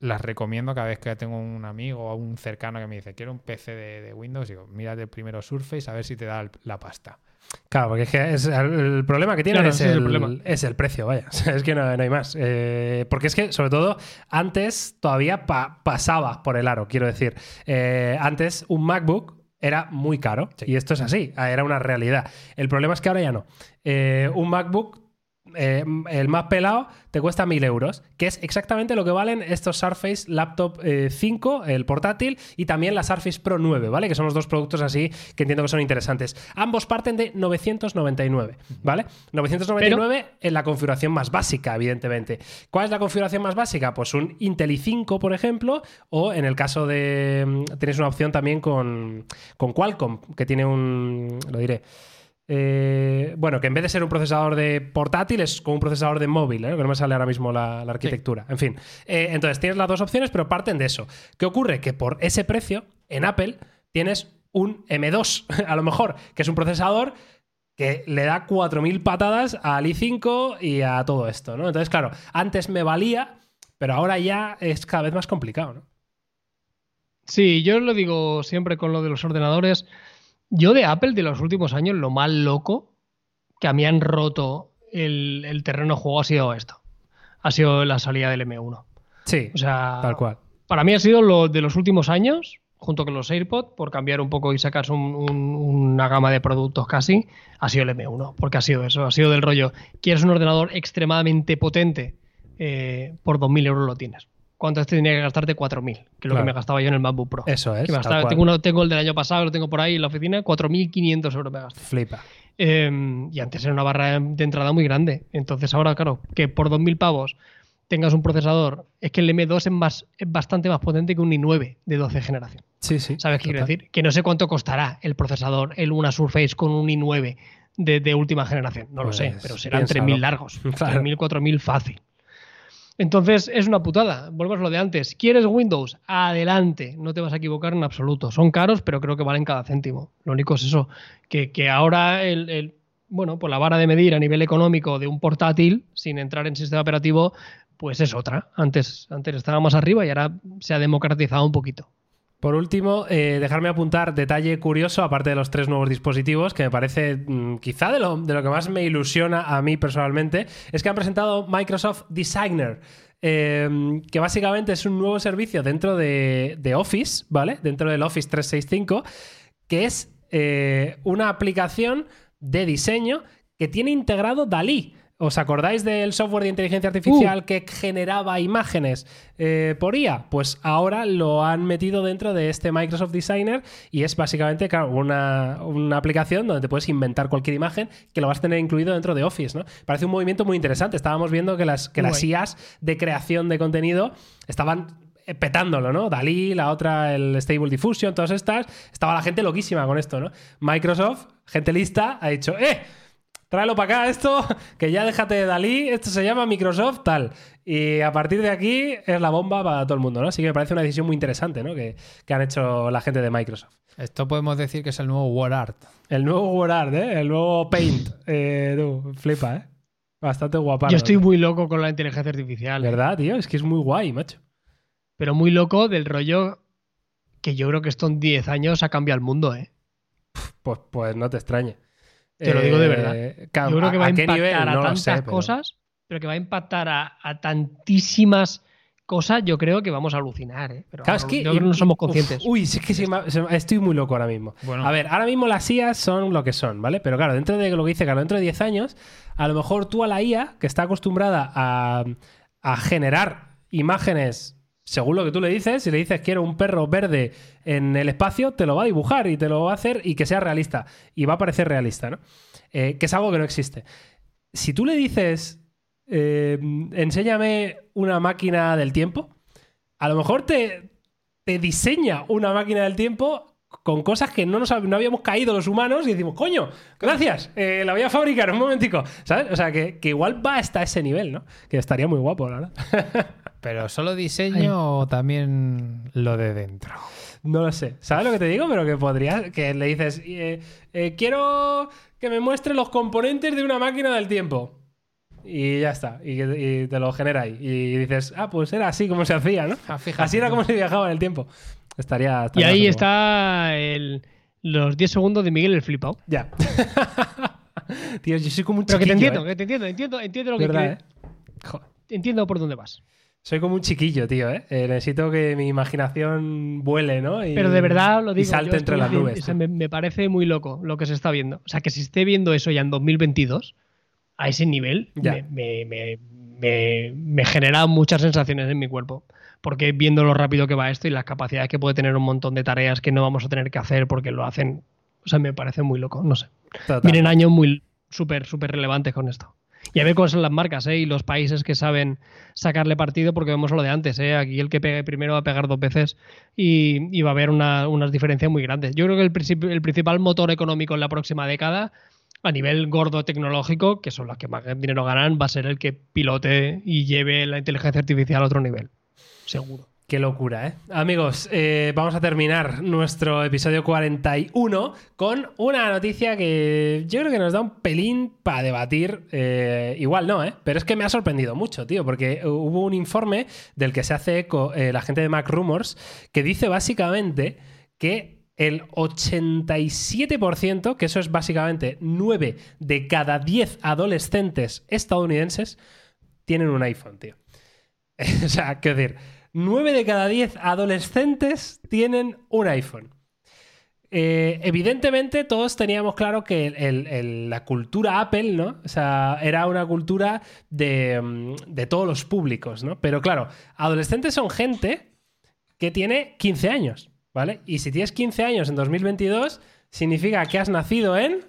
Speaker 2: las recomiendo cada vez que tengo un amigo o un cercano que me dice quiero un PC de, de Windows, digo, mírate primero Surface a ver si te da la pasta.
Speaker 1: Claro, porque es que es- el, problema que tiene
Speaker 3: Claro,
Speaker 1: es, el, es el precio, vaya. Es que no, no hay más. Eh, porque es que, sobre todo, antes todavía pa- pasaba por el aro, quiero decir. Eh, antes un MacBook era muy caro. Y esto es así, era una realidad. El problema es que ahora ya no. Eh, un MacBook, eh, el más pelado, te cuesta 1000 euros, que es exactamente lo que valen estos Surface Laptop eh, 5, el portátil, y también la Surface Pro 9, ¿vale? Que son los dos productos así que entiendo que son interesantes. Ambos parten de 999, ¿vale? 999 en la configuración más básica, evidentemente. ¿Cuál es la configuración más básica? Pues un Intel i5, por ejemplo, o en el caso de... mm, Tenéis una opción también con, con Qualcomm, que tiene un... Lo diré. Eh, bueno, que en vez de ser un procesador de portátil es como un procesador de móvil, ¿eh? que no me sale ahora mismo la, la arquitectura. En fin, Eh, entonces tienes las dos opciones, pero parten de eso. ¿Qué ocurre? Que por ese precio, en Apple, tienes un M2, a lo mejor, que es un procesador que le da 4.000 patadas al i5 y a todo esto, ¿no? Entonces, claro, antes me valía, pero ahora ya es cada vez más complicado, ¿no?
Speaker 3: Sí, yo lo digo siempre con lo de los ordenadores. Yo de Apple de los últimos años, lo más loco que a mí han roto el, el terreno de juego ha sido esto. Ha sido la salida del M1.
Speaker 1: Sí,
Speaker 3: O sea,
Speaker 1: tal cual.
Speaker 3: para mí ha sido lo de los últimos años, junto con los AirPods, por cambiar un poco y sacarse un- un- una gama de productos casi, ha sido el M1. Porque ha sido eso, ha sido del rollo. ¿Quieres un ordenador extremadamente potente? Eh, por 2.000 euros lo tienes. ¿Cuánto te tenía que gastarte? 4.000, que es lo que me gastaba yo en el MacBook Pro.
Speaker 1: Eso es.
Speaker 3: Que me gastaba- tengo, uno- tengo el del año pasado, lo tengo por ahí en la oficina, 4.500 euros me gasté.
Speaker 1: Flipa.
Speaker 3: Eh, y antes era una barra de entrada muy grande. Entonces ahora, claro, que por 2.000 pavos tengas un procesador, es que el M2 es, más, es bastante más potente que un i9 de 12 generación.
Speaker 1: Sí, sí.
Speaker 3: ¿Sabes qué quiero decir? Que no sé cuánto costará el procesador, el una Surface con un i9 de, de última generación. No lo sé,
Speaker 1: Pues,
Speaker 3: pero serán
Speaker 1: piénsalo.
Speaker 3: 3.000 largos.
Speaker 1: Claro.
Speaker 3: 3.000, 4.000 fácil. Entonces es una putada. Volvemos a lo de antes. ¿Quieres Windows? Adelante. No te vas a equivocar en absoluto. Son caros, pero creo que valen cada céntimo. Lo único es eso. Que, ahora el, el- bueno, pues la vara de medir a nivel económico de un portátil, sin entrar en sistema operativo, pues es otra. Antes, antes estaba más arriba y ahora se ha democratizado un poquito.
Speaker 1: Por último, eh, dejarme apuntar detalle curioso, aparte de los tres nuevos dispositivos, que me parece mm, quizá de lo, de lo que más me ilusiona a mí personalmente, es que han presentado Microsoft Designer, eh, que básicamente es un nuevo servicio dentro de, de Office, ¿vale? Dentro del Office 365, que es eh, una aplicación de diseño que tiene integrado Dalí. ¿Os acordáis del software de inteligencia artificial que generaba imágenes eh, por IA? Pues ahora lo han metido dentro de este Microsoft Designer y es básicamente claro, una, una aplicación donde te puedes inventar cualquier imagen que lo vas a tener incluido dentro de Office. ¿no? Parece un movimiento muy interesante. Estábamos viendo que las, que las. IAs de creación de contenido estaban eh, petándolo, ¿no? Dalí, la otra, el Stable Diffusion, todas estas. Estaba la gente loquísima con esto, ¿no? Microsoft, gente lista, ha dicho, ¡eh! Tráelo para acá esto, que ya déjate de Dalí, esto se llama Microsoft tal. Y a partir de aquí es la bomba para todo el mundo, ¿no? Así que me parece una decisión muy interesante, ¿no? Que, que han hecho la gente de Microsoft.
Speaker 2: Esto podemos decir que es el nuevo WordArt.
Speaker 1: El nuevo WordArt, ¿eh? El nuevo Paint. Eh, tú, flipa, ¿eh? Bastante guapo.
Speaker 3: Yo estoy muy loco con la inteligencia artificial. ¿eh?
Speaker 1: ¿Verdad, tío? Es que es muy guay, macho.
Speaker 3: Pero muy loco del rollo que yo creo que esto en 10 años ha cambiado el mundo, ¿eh?
Speaker 1: Pues, pues no te extrañe.
Speaker 3: Te lo digo de verdad.
Speaker 1: claro,
Speaker 3: Yo creo que va a,
Speaker 1: qué
Speaker 3: impactar
Speaker 1: nivel?
Speaker 3: a
Speaker 1: No
Speaker 3: tantas
Speaker 1: sé, pero-
Speaker 3: cosas, pero que va a impactar a, a tantísimas cosas, yo creo que vamos a alucinar, ¿eh? Pero
Speaker 1: Claro, es
Speaker 3: vamos,
Speaker 1: que,
Speaker 3: yo creo que no somos
Speaker 1: uf,
Speaker 3: conscientes.
Speaker 1: uy, sí que sí estoy muy loco ahora mismo.
Speaker 2: Bueno.
Speaker 1: A ver, ahora mismo las IAs son lo que son, ¿vale? Pero claro, dentro de lo que dice Carlos, dentro de 10 años, a lo mejor tú a la IA, que está acostumbrada a, a generar imágenes según lo que tú le dices, si le dices quiero un perro verde en el espacio, te lo va a dibujar y te lo va a hacer y que sea realista. Y va a parecer realista, ¿no? Eh, que es algo que no existe. Si tú le dices, eh, enséñame una máquina del tiempo, a lo mejor te, te diseña una máquina del tiempo con cosas que no, nos, no habíamos caído los humanos y decimos, coño, gracias, eh, la voy a fabricar un momentico, ¿sabes? O sea, que, que igual va hasta ese nivel, ¿no? Que estaría muy guapo, la verdad.
Speaker 2: ¿Pero solo diseño o también lo de dentro?
Speaker 1: No lo sé. ¿Sabes lo que te digo? Pero que podría, que le dices, eh, eh, quiero que me muestre los componentes de una máquina del tiempo. Y ya está. Y, te lo genera ahí. Y dices, ah, pues era así como se hacía, ¿no?
Speaker 2: Ah, fíjate
Speaker 1: así era como se viajaba en el tiempo. Estaría.
Speaker 3: Y ahí está el- los 10 segundos de Miguel el flipado.
Speaker 1: Ya. Tío, yo soy como un
Speaker 3: Pero que te entiendo,
Speaker 1: ¿eh?
Speaker 3: que te entiendo, entiendo, entiendo lo que
Speaker 1: ¿Verdad, eh? Joder.
Speaker 3: entiendo por dónde vas.
Speaker 1: Soy como un chiquillo, tío, ¿eh? Eh, Necesito que mi imaginación vuele, ¿no? Y-
Speaker 3: Pero de verdad lo digo.
Speaker 1: Y salte entre las nubes.
Speaker 3: o sea,
Speaker 1: tío.
Speaker 3: me, me parece muy loco lo que se está viendo. O sea, que se esté viendo eso ya en 2022, a ese nivel,
Speaker 1: Ya.
Speaker 3: me, me- me- me- me genera muchas sensaciones en mi cuerpo. Porque viendo lo rápido que va esto y las capacidades que puede tener un montón de tareas que no vamos a tener que hacer porque lo hacen. O sea, me parece muy loco. No sé.
Speaker 1: Total.
Speaker 3: Vienen años muy súper, súper relevantes con esto. Y a ver cuáles son las marcas ¿eh? y los países que saben sacarle partido, porque vemos lo de antes. ¿eh? Aquí el que pegue primero va a pegar dos veces y, va a haber una- unas diferencias muy grandes. Yo creo que el, princip- el principal motor económico en la próxima década, a nivel gordo tecnológico, que son las que más dinero ganan, va a ser el que pilote y lleve la inteligencia artificial a otro nivel. Seguro.
Speaker 1: Qué locura, ¿eh? Amigos, eh, vamos a terminar nuestro episodio 41 con una noticia que yo creo que nos da un pelín para debatir. eh, igual no, ¿eh? Pero es que me ha sorprendido mucho, tío, porque hubo un informe del que se hace eco eh, la gente de Mac Rumors que dice básicamente que el 87%, que eso es básicamente 9 de cada 10 adolescentes estadounidenses, tienen un iPhone, tío. o sea, quiero decir, 9 de cada 10 adolescentes tienen un iPhone. Evidentemente todos teníamos claro que la cultura Apple, ¿no? O sea, era una cultura de, todos los públicos, ¿no? Pero claro, adolescentes son gente que tiene 15 años, ¿vale? Y si tienes 15 años en 2022, significa que has nacido en...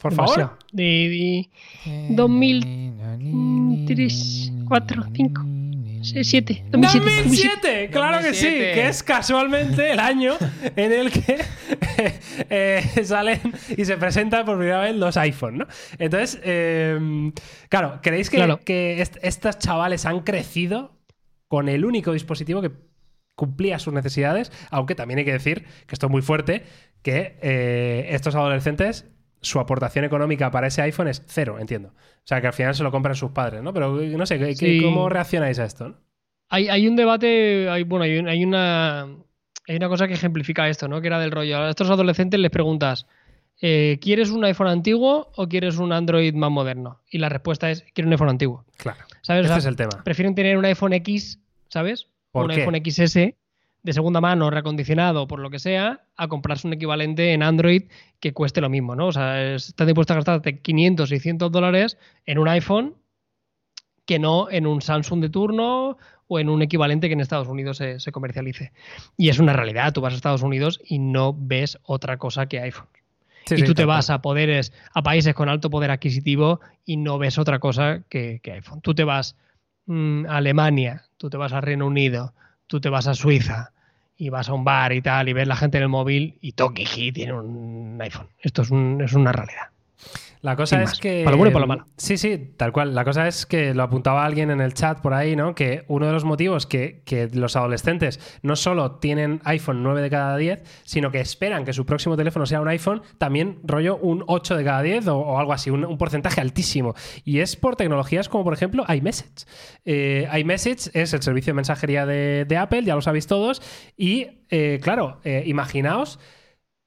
Speaker 1: Por favor.
Speaker 3: De, de 2003. 4, 5, 6, 7. 2007. 2007,
Speaker 1: claro 2007. que sí, que es casualmente el año en el que eh, salen y se presentan por primera vez los iPhone, ¿no? Entonces, eh, claro, ¿creéis que,
Speaker 3: claro.
Speaker 1: que est estos chavales han crecido con el único dispositivo que cumplía sus necesidades? Aunque también hay que decir, que esto es muy fuerte, que eh, estos adolescentes su aportación económica para ese iPhone es cero, entiendo. O sea, que al final se lo compran sus padres, ¿no? Pero no sé, ¿qué- qué-
Speaker 3: Sí.
Speaker 1: ¿cómo reaccionáis a esto? no?
Speaker 3: Hay, hay un debate, hay, bueno, hay, hay una, hay una cosa que ejemplifica esto, ¿no? Que era del rollo. A estos adolescentes les preguntas, eh, ¿quieres un iPhone antiguo o quieres un Android más moderno? Y la respuesta es, quiero un iPhone antiguo.
Speaker 1: Claro.
Speaker 3: ¿Sabes? O
Speaker 1: Este
Speaker 3: sea,
Speaker 1: es el tema.
Speaker 3: prefieren tener un iPhone X, ¿sabes?
Speaker 1: ¿Por
Speaker 3: un
Speaker 1: qué?
Speaker 3: iPhone XS de segunda mano, reacondicionado, por lo que sea, a comprarse un equivalente en Android que cueste lo mismo, ¿no? O sea, es- están dispuestos a gastarte 500, 600 dólares en un iPhone que no en un Samsung de turno o en un equivalente que en Estados Unidos se, se comercialice. Y es una realidad, tú vas a Estados Unidos y no ves otra cosa que iPhone.
Speaker 1: Sí,
Speaker 3: y
Speaker 1: sí,
Speaker 3: tú te vas a poderes, a países con alto poder adquisitivo y no ves otra cosa que, que iPhone. Tú te vas mm, a Alemania, tú te vas a Reino Unido, tú te vas a Suiza y vas a un bar y tal y ves la gente en el móvil y Tokiji tiene un iPhone. Esto es, un- es una realidad.
Speaker 1: La cosa
Speaker 3: Sin
Speaker 1: es
Speaker 3: más.
Speaker 1: que.
Speaker 3: Para lo bueno y para lo malo.
Speaker 1: Sí, sí, tal cual. La cosa es que lo apuntaba alguien en el chat por ahí, ¿no? Que uno de los motivos que, que los adolescentes no solo tienen iPhone 9 de cada 10, sino que esperan que su próximo teléfono sea un iPhone, también rollo un 8 de cada 10 o, o algo así, un, un porcentaje altísimo. Y es por tecnologías como, por ejemplo, iMessage. Eh, iMessage es el servicio de mensajería de, de Apple, ya lo sabéis todos. Y, eh, claro, eh, imaginaos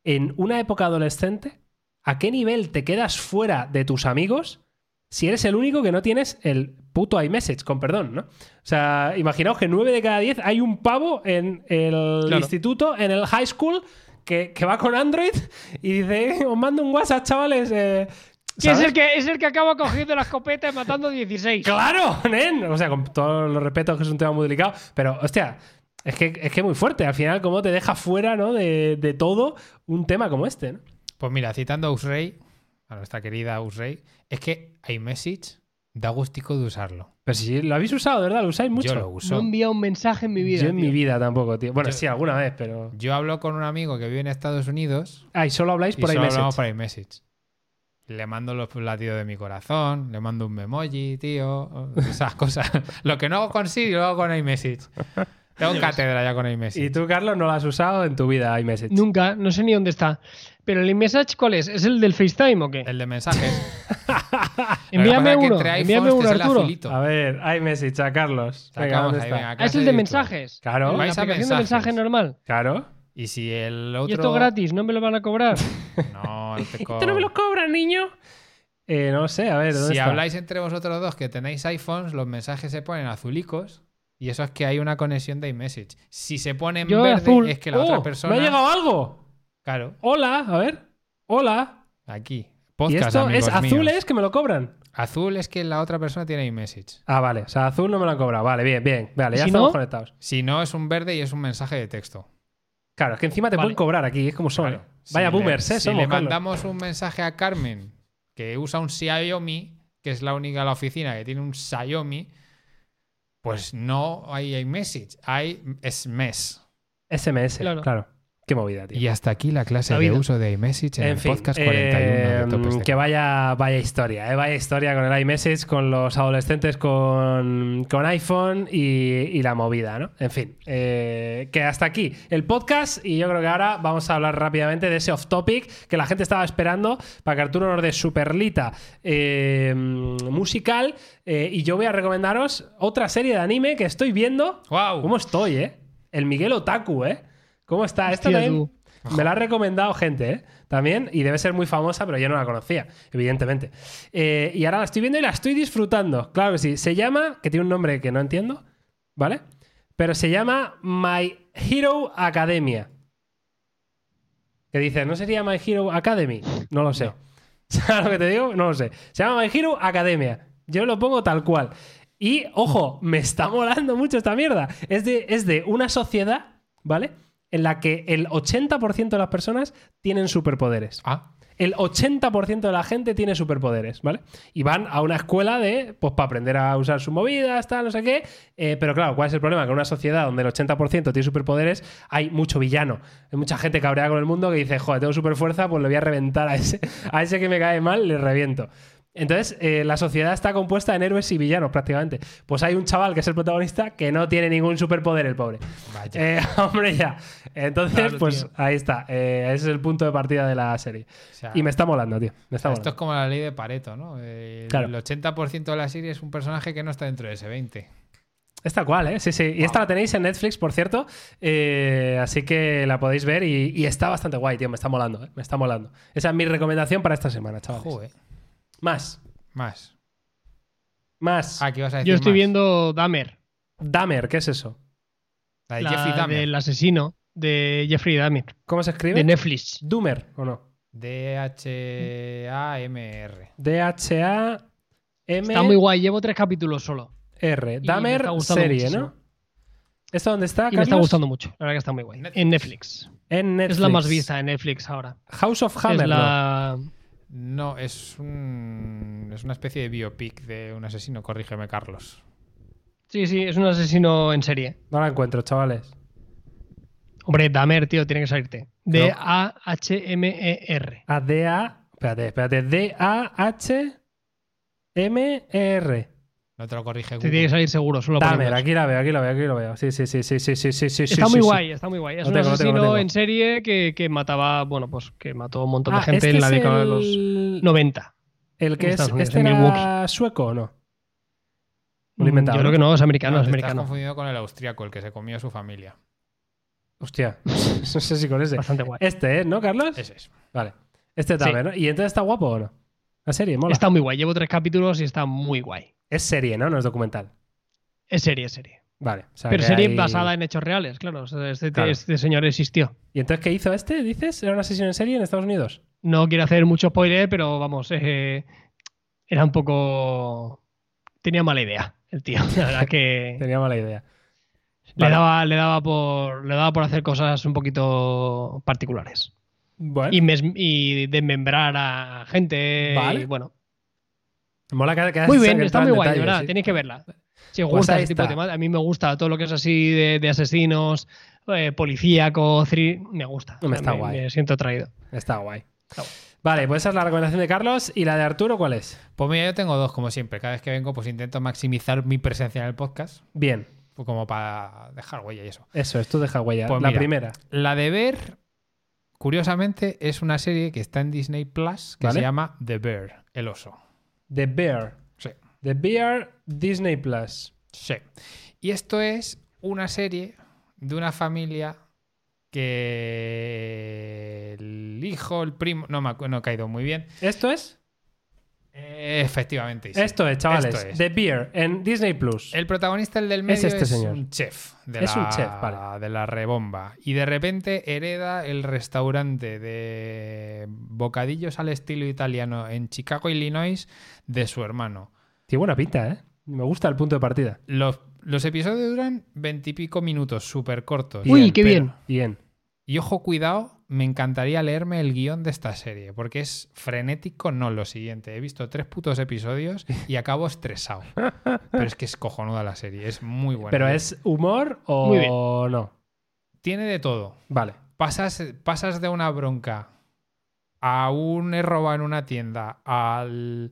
Speaker 1: en una época adolescente ¿a qué nivel te quedas fuera de tus amigos si eres el único que no tienes el puto iMessage, con perdón, ¿no? O sea, imaginaos que 9 de cada 10 hay un pavo en el
Speaker 3: Claro.
Speaker 1: instituto, en el high school, que, que va con Android y dice, "Eh, os mando un WhatsApp, chavales. eh",
Speaker 3: Que es el que, es el que acaba cogiendo la escopeta y matando 16.
Speaker 1: ¡Claro, nen! O sea, con todos los respetos que es un tema muy delicado, pero, hostia, es que es que muy fuerte. Al final, cómo te deja fuera, ¿no? De, de todo un tema como este, ¿no?
Speaker 2: Pues mira, citando a Usrey, a nuestra querida Usrey, es que iMessage da gustico de usarlo.
Speaker 1: Pero si lo habéis usado, ¿verdad? ¿Lo usáis mucho?
Speaker 2: Yo lo
Speaker 3: No he
Speaker 2: uso.
Speaker 3: enviado un mensaje en mi vida.
Speaker 1: Yo en
Speaker 3: tío.
Speaker 1: mi vida tampoco, tío. Bueno,
Speaker 2: Yo-
Speaker 1: sí, alguna vez, pero.
Speaker 2: Yo hablo con un amigo que vive en Estados Unidos
Speaker 1: Ah, y solo habláis
Speaker 2: y
Speaker 1: por
Speaker 2: solo
Speaker 1: iMessage.
Speaker 2: hablamos por iMessage. Le mando los latidos de mi corazón, le mando un memoji, tío, esas cosas. Lo que no hago con Siri lo hago con iMessage. Tengo cátedra ya con iMessage.
Speaker 1: Y tú, Carlos, no lo has usado en tu vida, iMessage.
Speaker 3: Nunca, no sé ni dónde está. Pero el iMessage, ¿cuál es? ¿Es el del FaceTime o qué?
Speaker 2: El de mensajes.
Speaker 3: envíame uno, envíame uno, Arturo.
Speaker 1: A ver, iMessage a Carlos. Venga,
Speaker 2: Sacamos
Speaker 1: ¿dónde
Speaker 2: ahí,
Speaker 1: está?
Speaker 2: venga,
Speaker 3: Ah, es el de mensajes.
Speaker 1: Claro.
Speaker 3: La
Speaker 2: Vais a
Speaker 3: aplicación de
Speaker 2: mensajes.
Speaker 3: mensaje normal.
Speaker 1: Claro.
Speaker 2: Y si el otro.
Speaker 3: Y esto gratis, no me lo van a cobrar.
Speaker 2: No, no te
Speaker 1: ¿Esto no me lo
Speaker 2: co-
Speaker 1: cobran, niño? Eh, no sé, a ver, ¿dónde
Speaker 2: Si
Speaker 1: está?
Speaker 2: habláis entre vosotros dos que tenéis iPhones, los mensajes se ponen azulicos y eso es que hay una conexión de iMessage. Si se pone en
Speaker 3: Yo
Speaker 2: verde,
Speaker 3: azul.
Speaker 2: es que la
Speaker 1: ¡Oh!
Speaker 2: otra persona.
Speaker 1: ¿Me ha llegado algo?
Speaker 2: Claro,
Speaker 1: Hola, a ver. Hola.
Speaker 2: aquí.
Speaker 1: ¿Y
Speaker 2: Podcast,
Speaker 1: esto es azul,
Speaker 2: míos.
Speaker 1: es que me lo cobran?
Speaker 2: Azul es que la otra persona tiene iMessage.
Speaker 1: Ah, vale. O sea, azul no me lo han cobrado. Vale, bien, bien. Vale,
Speaker 3: ¿Y
Speaker 1: ya
Speaker 3: si
Speaker 1: estamos
Speaker 3: no?
Speaker 1: conectados.
Speaker 2: Si no, es un verde y es un mensaje de texto.
Speaker 1: Claro, es que encima te
Speaker 3: Vale.
Speaker 1: pueden cobrar aquí, es como son.
Speaker 2: Claro.
Speaker 1: Vaya
Speaker 2: Si le-
Speaker 1: boomers, ¿eh?
Speaker 2: Si
Speaker 1: Somos,
Speaker 2: le
Speaker 1: Carlos.
Speaker 2: mandamos un mensaje a Carmen que usa un Xiaomi, que es la única de la oficina que tiene un Xiaomi, pues no hay iMessage, hay SMS.
Speaker 1: SMS, claro.
Speaker 3: Claro.
Speaker 1: Qué movida, tío.
Speaker 2: Y hasta aquí la clase
Speaker 3: La
Speaker 2: de uso de iMessage en,
Speaker 1: En
Speaker 2: el
Speaker 1: fin,
Speaker 2: podcast 41 de
Speaker 1: eh,
Speaker 2: Topes de
Speaker 1: que vaya, vaya historia, eh, vaya historia con el iMessage, con los adolescentes con, con iPhone y, y la movida, ¿no? En fin, eh, que hasta aquí el podcast y yo creo que ahora vamos a hablar rápidamente de ese off topic que la gente estaba esperando para que Arturo nos dé su perlita eh, musical eh, y yo voy a recomendaros otra serie de anime que estoy viendo.
Speaker 2: ¡Wow!
Speaker 1: ¿Cómo estoy, eh? El Miguel Otaku, ¿eh? ¿Cómo está? Esta
Speaker 3: Hostia,
Speaker 1: también
Speaker 3: tú.
Speaker 1: me la ha recomendado gente, ¿eh? También, y debe ser muy famosa, pero yo no la conocía, evidentemente. Eh, y ahora la estoy viendo y la estoy disfrutando. Claro que sí. Se llama, que tiene un nombre que no entiendo, ¿vale? Pero se llama My Hero Academia. Que dice, ¿no sería My Hero Academy? No lo sé. ¿Sabes lo que te digo? No lo sé. Se llama My Hero Academia. Yo lo pongo tal cual. Y, ojo, me está molando mucho esta mierda. Es de, es de una sociedad, ¿vale? En la que el 80% de las personas tienen superpoderes.
Speaker 2: Ah,
Speaker 1: el 80% de la gente tiene superpoderes, ¿vale? Y van a una escuela de, pues, para aprender a usar sus movidas, tal, no sé qué. Eh, pero claro, ¿cuál es el problema? Que en una sociedad donde el 80% tiene superpoderes, hay mucho villano. Hay mucha gente cabreada con el mundo que dice, joder, tengo superfuerza, pues le voy a reventar a ese, a ese que me cae mal, le reviento. Entonces, eh, la sociedad está compuesta en héroes y villanos prácticamente. Pues hay un chaval que es el protagonista que no tiene ningún superpoder, el pobre.
Speaker 2: Vaya.
Speaker 1: Eh, hombre, ya. Entonces,
Speaker 3: Claro,
Speaker 1: pues
Speaker 3: tío.
Speaker 1: ahí está. Eh, ese es el punto de partida de la serie.
Speaker 2: O sea,
Speaker 1: Y me está molando, tío. Me está
Speaker 2: esto es como la ley de Pareto, ¿no? El,
Speaker 1: Claro.
Speaker 2: el 80% de la serie es un personaje que no está dentro de ese 20.
Speaker 1: Es tal cual, ¿eh? Sí, sí. Y esta la tenéis en Netflix, por cierto. Eh, así que la podéis ver y, y está bastante guay, tío. Me está molando, ¿eh? Me está molando. Esa es mi recomendación para esta semana, chavales.
Speaker 2: Joder.
Speaker 1: Más.
Speaker 2: Más.
Speaker 1: Más.
Speaker 2: Ah, ¿qué ibas a decir
Speaker 3: Yo estoy
Speaker 2: más?
Speaker 3: viendo Dahmer,
Speaker 1: Dahmer, ¿qué es eso?
Speaker 2: La de
Speaker 3: la
Speaker 2: Jeffrey Dahmer.
Speaker 3: del asesino de Jeffrey Dahmer,
Speaker 1: ¿Cómo se escribe?
Speaker 3: de Netflix.
Speaker 1: Doomer, ¿o no?
Speaker 2: D-H-A-M-R.
Speaker 1: D-H-A-M-R.
Speaker 3: Está muy guay, llevo tres capítulos solo.
Speaker 1: R.
Speaker 3: me
Speaker 1: Dahmer
Speaker 3: está gustando
Speaker 1: serie,
Speaker 3: muchísimo.
Speaker 1: ¿no? ¿Esto dónde está?
Speaker 3: Y me está
Speaker 1: Carlos?
Speaker 3: gustando mucho, la verdad que está muy guay.
Speaker 2: Netflix.
Speaker 3: En Netflix.
Speaker 1: En Netflix.
Speaker 3: Es la más vista en Netflix ahora.
Speaker 1: House of Hammer.
Speaker 3: es la...
Speaker 2: No, es un. Es una especie de biopic de un asesino. Corrígeme, Carlos.
Speaker 3: Sí, sí, es un asesino en serie.
Speaker 1: No, la encuentro, chavales.
Speaker 3: Hombre, Dahmer, tío, tiene que salirte. D-A-H-M-E-R.
Speaker 1: A D-A. Espérate, espérate. D-A-H-M-E-R.
Speaker 2: No te lo corrige
Speaker 3: Te
Speaker 2: Google.
Speaker 3: tiene que salir seguro, solo eso.
Speaker 1: aquí la veo, aquí la veo, aquí lo veo. Sí, sí, sí, sí, sí, sí, sí, sí.
Speaker 3: Está
Speaker 1: sí,
Speaker 3: muy
Speaker 1: sí.
Speaker 3: guay, está muy guay. Es
Speaker 1: Lo
Speaker 3: un
Speaker 1: tengo,
Speaker 3: asesino
Speaker 1: tengo.
Speaker 3: en serie que, que mataba, bueno, pues que mató un montón de
Speaker 1: Ah,
Speaker 3: gente
Speaker 1: este
Speaker 3: en la década de los
Speaker 1: el...
Speaker 3: 90.
Speaker 1: El que es.
Speaker 3: Unidos,
Speaker 1: ¿Este era sueco o no? Lo he
Speaker 3: Mm,
Speaker 1: inventado,
Speaker 3: Yo creo
Speaker 1: ¿no?
Speaker 3: que no, es americano,
Speaker 2: No,
Speaker 3: es
Speaker 2: te estás
Speaker 3: americano.
Speaker 2: confundido con el austriaco, el que se comió a su familia.
Speaker 1: Hostia, no sé si con ese.
Speaker 3: Bastante guay.
Speaker 1: Este, ¿eh? ¿No, Carlos?
Speaker 2: Ese es.
Speaker 1: Vale. Este
Speaker 3: Sí.
Speaker 1: también, ¿no? ¿Y entonces está guapo o no? La serie, mola.
Speaker 3: Está muy guay. Llevo tres capítulos y está muy guay.
Speaker 1: Es serie, ¿no? No es documental.
Speaker 3: Es serie, es serie.
Speaker 1: Vale. o sea
Speaker 3: Pero serie
Speaker 1: hay-
Speaker 3: basada en hechos reales, claro. o sea, Este,
Speaker 1: Claro.
Speaker 3: este señor existió.
Speaker 1: ¿Y entonces qué hizo este, dices? ¿Era un asesino en serie en Estados Unidos?
Speaker 3: No quiero hacer mucho spoiler, pero vamos, eh, era un poco. Tenía mala idea el tío. La verdad que
Speaker 1: Tenía mala idea.
Speaker 3: le,
Speaker 1: Vale.
Speaker 3: daba, le, daba por, le daba por hacer cosas un poquito particulares.
Speaker 1: Bueno,
Speaker 3: Y, mes- y desmembrar a gente.
Speaker 1: Vale.
Speaker 3: y bueno,
Speaker 1: mola que, que
Speaker 3: muy bien, está muy guay, de
Speaker 1: detalle,
Speaker 3: verdad.
Speaker 1: sí.
Speaker 3: Tenéis que verla. Si os
Speaker 1: Pues
Speaker 3: gusta
Speaker 1: ahí
Speaker 3: este tipo de temas, a mí me gusta todo lo que es así de, de asesinos, eh, policíaco, me gusta.
Speaker 1: Me está
Speaker 3: me,
Speaker 1: guay.
Speaker 3: me siento atraído.
Speaker 1: Está guay.
Speaker 3: Está guay.
Speaker 1: Vale, pues esa es la recomendación de Carlos. ¿Y la de Arturo cuál es?
Speaker 2: Pues mira, yo tengo dos, como siempre. Cada vez que vengo, pues intento maximizar mi presencia en el podcast.
Speaker 1: Bien,
Speaker 2: pues como para dejar huella y eso.
Speaker 1: eso es, tú deja huella.
Speaker 2: Pues
Speaker 1: la
Speaker 2: mira.
Speaker 1: primera.
Speaker 2: La de ver, curiosamente, es una serie que está en Disney Plus que
Speaker 1: Vale.
Speaker 2: se llama The Bear, el oso.
Speaker 1: The Bear.
Speaker 2: Sí.
Speaker 1: The Bear Disney Plus.
Speaker 2: Sí. Y esto es una serie de una familia que el hijo, el primo, no me no he caído muy bien.
Speaker 1: ¿Esto es?
Speaker 2: Efectivamente. sí.
Speaker 1: Esto es, chavales.
Speaker 2: Esto es.
Speaker 1: The Bear en Disney Plus.
Speaker 2: El protagonista, el del medio, es,
Speaker 1: este señor.
Speaker 2: un chef. De
Speaker 1: Es
Speaker 2: la,
Speaker 1: un chef, vale.
Speaker 2: De la rebomba. Y de repente hereda el restaurante de bocadillos al estilo italiano en Chicago, Illinois, de su hermano.
Speaker 1: Tiene buena pinta, ¿eh? Me gusta el punto de partida.
Speaker 2: Los, los episodios duran veintipico minutos, súper cortos.
Speaker 3: Uy, qué
Speaker 2: Pero-
Speaker 3: bien.
Speaker 1: Bien.
Speaker 2: Y ojo, cuidado, me encantaría leerme el guion de esta serie, porque es frenético, no lo siguiente. He visto tres putos episodios y acabo estresado. Pero es que es cojonuda la serie, es muy buena.
Speaker 1: ¿Pero es humor o no?
Speaker 2: Tiene de todo.
Speaker 1: Vale.
Speaker 2: Pasas, pasas de una bronca a un robo en una tienda, al,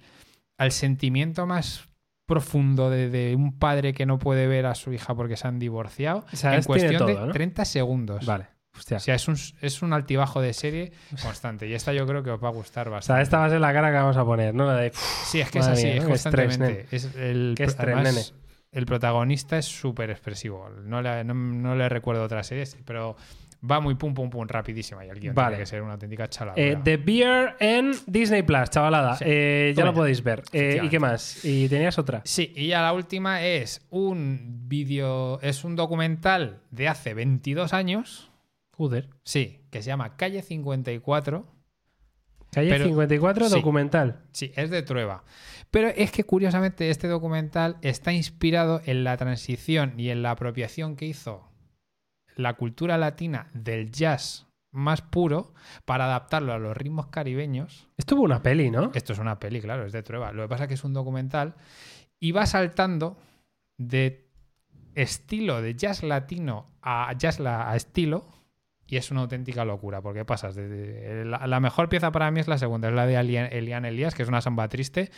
Speaker 2: al sentimiento más profundo de, de un padre que no puede ver a su hija porque se han divorciado
Speaker 1: O sea,
Speaker 2: en cuestión
Speaker 1: todo,
Speaker 2: de
Speaker 1: ¿no?
Speaker 2: 30 segundos.
Speaker 1: Vale. Hostia.
Speaker 2: O sea, es un, es un altibajo de serie constante. Y esta yo creo que os va a gustar
Speaker 1: O sea,
Speaker 2: bastante.
Speaker 1: esta va a ser la cara que vamos a poner, ¿no? La de...
Speaker 2: Sí, es que es así,
Speaker 1: mía,
Speaker 2: es
Speaker 1: ¿no? Qué estrés,
Speaker 2: constantemente. Es el,
Speaker 1: Qué estrés,
Speaker 2: además,
Speaker 1: nene.
Speaker 2: el protagonista es súper expresivo. No le, no, no le recuerdo otras series, pero va muy pum, pum, pum, rapidísima. Y el guion
Speaker 1: Vale.
Speaker 2: tiene que ser una auténtica chaladura.
Speaker 1: Eh, The Bear en Disney Plus, chavalada.
Speaker 2: Sí.
Speaker 1: Eh, ya lo podéis ver. Eh, ¿Y qué más? ¿Y tenías otra?
Speaker 2: Sí, y ya la última es un vídeo, es un documental de hace 22 años.
Speaker 1: Joder.
Speaker 2: Sí, que se llama Calle 54.
Speaker 1: Calle
Speaker 2: Pero-
Speaker 1: 54,
Speaker 2: sí.
Speaker 1: documental.
Speaker 2: Sí, es de Trueba. Pero es que curiosamente este documental está inspirado en la transición y en la apropiación que hizo la cultura latina del jazz más puro para adaptarlo a los ritmos caribeños.
Speaker 1: Esto hubo una peli, ¿no?
Speaker 2: Esto es una peli, claro, es de Trueba. Lo que pasa es que es un documental y va saltando de estilo de jazz latino a jazz la- a estilo y es una auténtica locura porque pasas de, la, mejor pieza para mí es la segunda, es la de Elian Elías, que es una samba triste,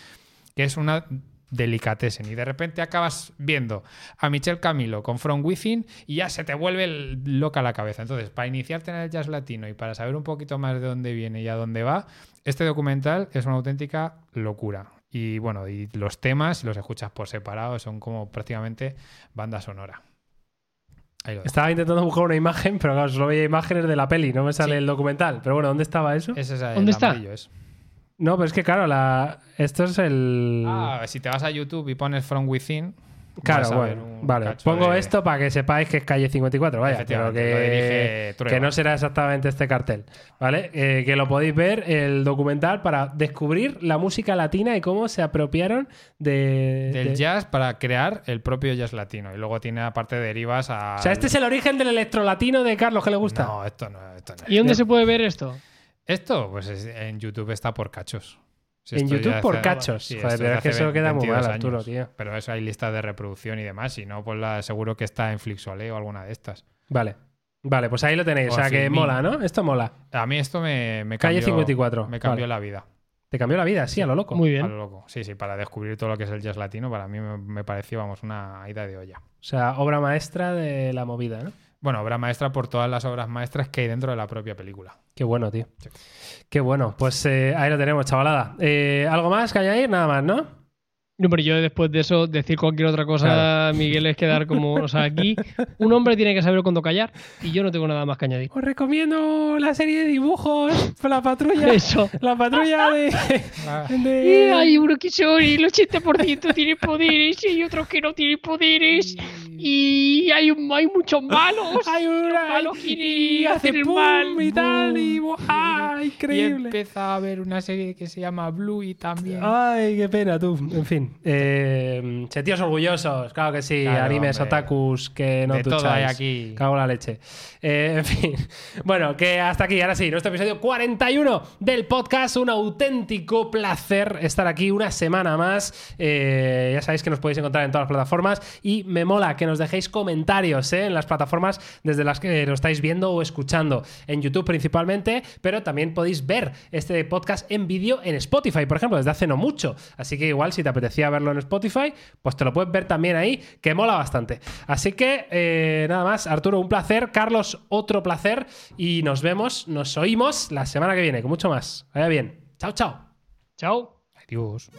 Speaker 2: que es una delicatessen y de repente acabas viendo a Michel Camilo con From Within y ya se te vuelve el- loca la cabeza. Entonces, para iniciarte en el jazz latino y para saber un poquito más de dónde viene y a dónde va, este documental es una auténtica locura. Y bueno, y los temas, los escuchas por separado, son como prácticamente banda sonora. Ahí lo dejo.
Speaker 1: Estaba intentando buscar una imagen, pero claro, solo veía imágenes de la peli, no me sale
Speaker 2: Sí.
Speaker 1: el documental. Pero bueno, ¿dónde estaba eso?
Speaker 2: Ese es el
Speaker 3: ¿Dónde está?
Speaker 2: es.
Speaker 1: No, pero es que claro, la... esto es el...
Speaker 2: Ah, si te vas a YouTube y pones From Within,
Speaker 1: Claro, bueno. Vale, pongo
Speaker 2: de-
Speaker 1: esto para que sepáis que es calle 54, vaya, pero que, que no será exactamente este cartel, ¿vale? Eh, que lo podéis ver, el documental, para descubrir la música latina y cómo se apropiaron de...
Speaker 2: del
Speaker 1: de-
Speaker 2: jazz para crear el propio jazz latino. Y luego tiene aparte derivas a.
Speaker 1: O sea, este es el origen del electrolatino de Carlos que le gusta.
Speaker 2: No, esto no. Esto, no.
Speaker 3: ¿Y dónde se puede ver esto?
Speaker 2: Esto, pues es- en YouTube está por cachos. Si
Speaker 1: En YouTube por
Speaker 2: hace-
Speaker 1: cachos.
Speaker 2: sí,
Speaker 1: Joder, pero
Speaker 2: de
Speaker 1: es que eso queda muy
Speaker 2: 22
Speaker 1: mal, Arturo,
Speaker 2: años.
Speaker 1: tío.
Speaker 2: Pero eso hay listas de reproducción y demás. Si no, pues la, seguro que está en Flixolé o alguna de estas.
Speaker 1: Vale. Vale, pues ahí lo tenéis. O
Speaker 2: O
Speaker 1: sea, que mola, ¿no? Esto mola.
Speaker 2: A mí esto me, me
Speaker 1: Calle
Speaker 2: cambió,
Speaker 1: 54,
Speaker 2: Me cambió
Speaker 1: vale.
Speaker 2: la vida.
Speaker 1: Te cambió la vida, sí, a lo loco.
Speaker 3: Muy
Speaker 2: A
Speaker 3: bien.
Speaker 2: lo loco. Sí, sí, para descubrir todo lo que es el jazz latino, para mí me, me pareció, vamos, una ida de olla.
Speaker 1: O sea, obra maestra de la movida, ¿no?
Speaker 2: Bueno, obra maestra por todas las obras maestras que hay dentro de la propia película.
Speaker 1: Qué bueno, tío.
Speaker 2: Sí.
Speaker 1: Qué bueno. Pues eh, ahí lo tenemos, chavalada. Eh, ¿Algo más que añadir? Nada más, ¿no?
Speaker 3: No, pero yo después de eso, decir cualquier otra cosa,
Speaker 1: Claro.
Speaker 3: Miguel, es quedar como. O sea, aquí un hombre tiene que saber cuándo callar y yo no tengo nada más que añadir.
Speaker 1: Os recomiendo la serie de dibujos, la patrulla.
Speaker 3: Eso.
Speaker 1: La patrulla de.
Speaker 3: Y
Speaker 1: de-
Speaker 3: hay uno que son el 80% tiene poderes y hay otros que no tienen poderes. Y hay, un- hay muchos malos.
Speaker 1: Hay una.
Speaker 3: Los malos quieren
Speaker 1: y hace pum
Speaker 3: mal.
Speaker 1: y tal. Y. ¡Ah!
Speaker 2: Y
Speaker 1: Increíble.
Speaker 2: empieza a ver una serie que se llama Bluey también.
Speaker 1: Ay, qué pena, tú. En fin. Eh, tíos orgullosos, claro que sí.
Speaker 2: Claro,
Speaker 1: animes,
Speaker 2: hombre.
Speaker 1: otakus que no
Speaker 2: de todo hay aquí.
Speaker 1: Cago en la leche. Eh, en fin. Bueno, que hasta aquí, ahora sí, nuestro episodio 41 del podcast. Un auténtico placer estar aquí una semana más. Eh, ya sabéis que nos podéis encontrar en todas las plataformas y me mola que nos dejéis comentarios eh, en las plataformas desde las que lo estáis viendo o escuchando. En YouTube principalmente, pero también podéis ver este podcast en vídeo en Spotify, por ejemplo, desde hace no mucho. Así que igual si te apetecía verlo en Spotify, pues te lo puedes ver también ahí, que mola bastante. Así que eh, nada más, Arturo, un placer. Carlos, otro placer. Y nos vemos, nos oímos la semana que viene, con mucho más. Vaya bien. Chao, chao.
Speaker 3: Chao.
Speaker 2: Adiós.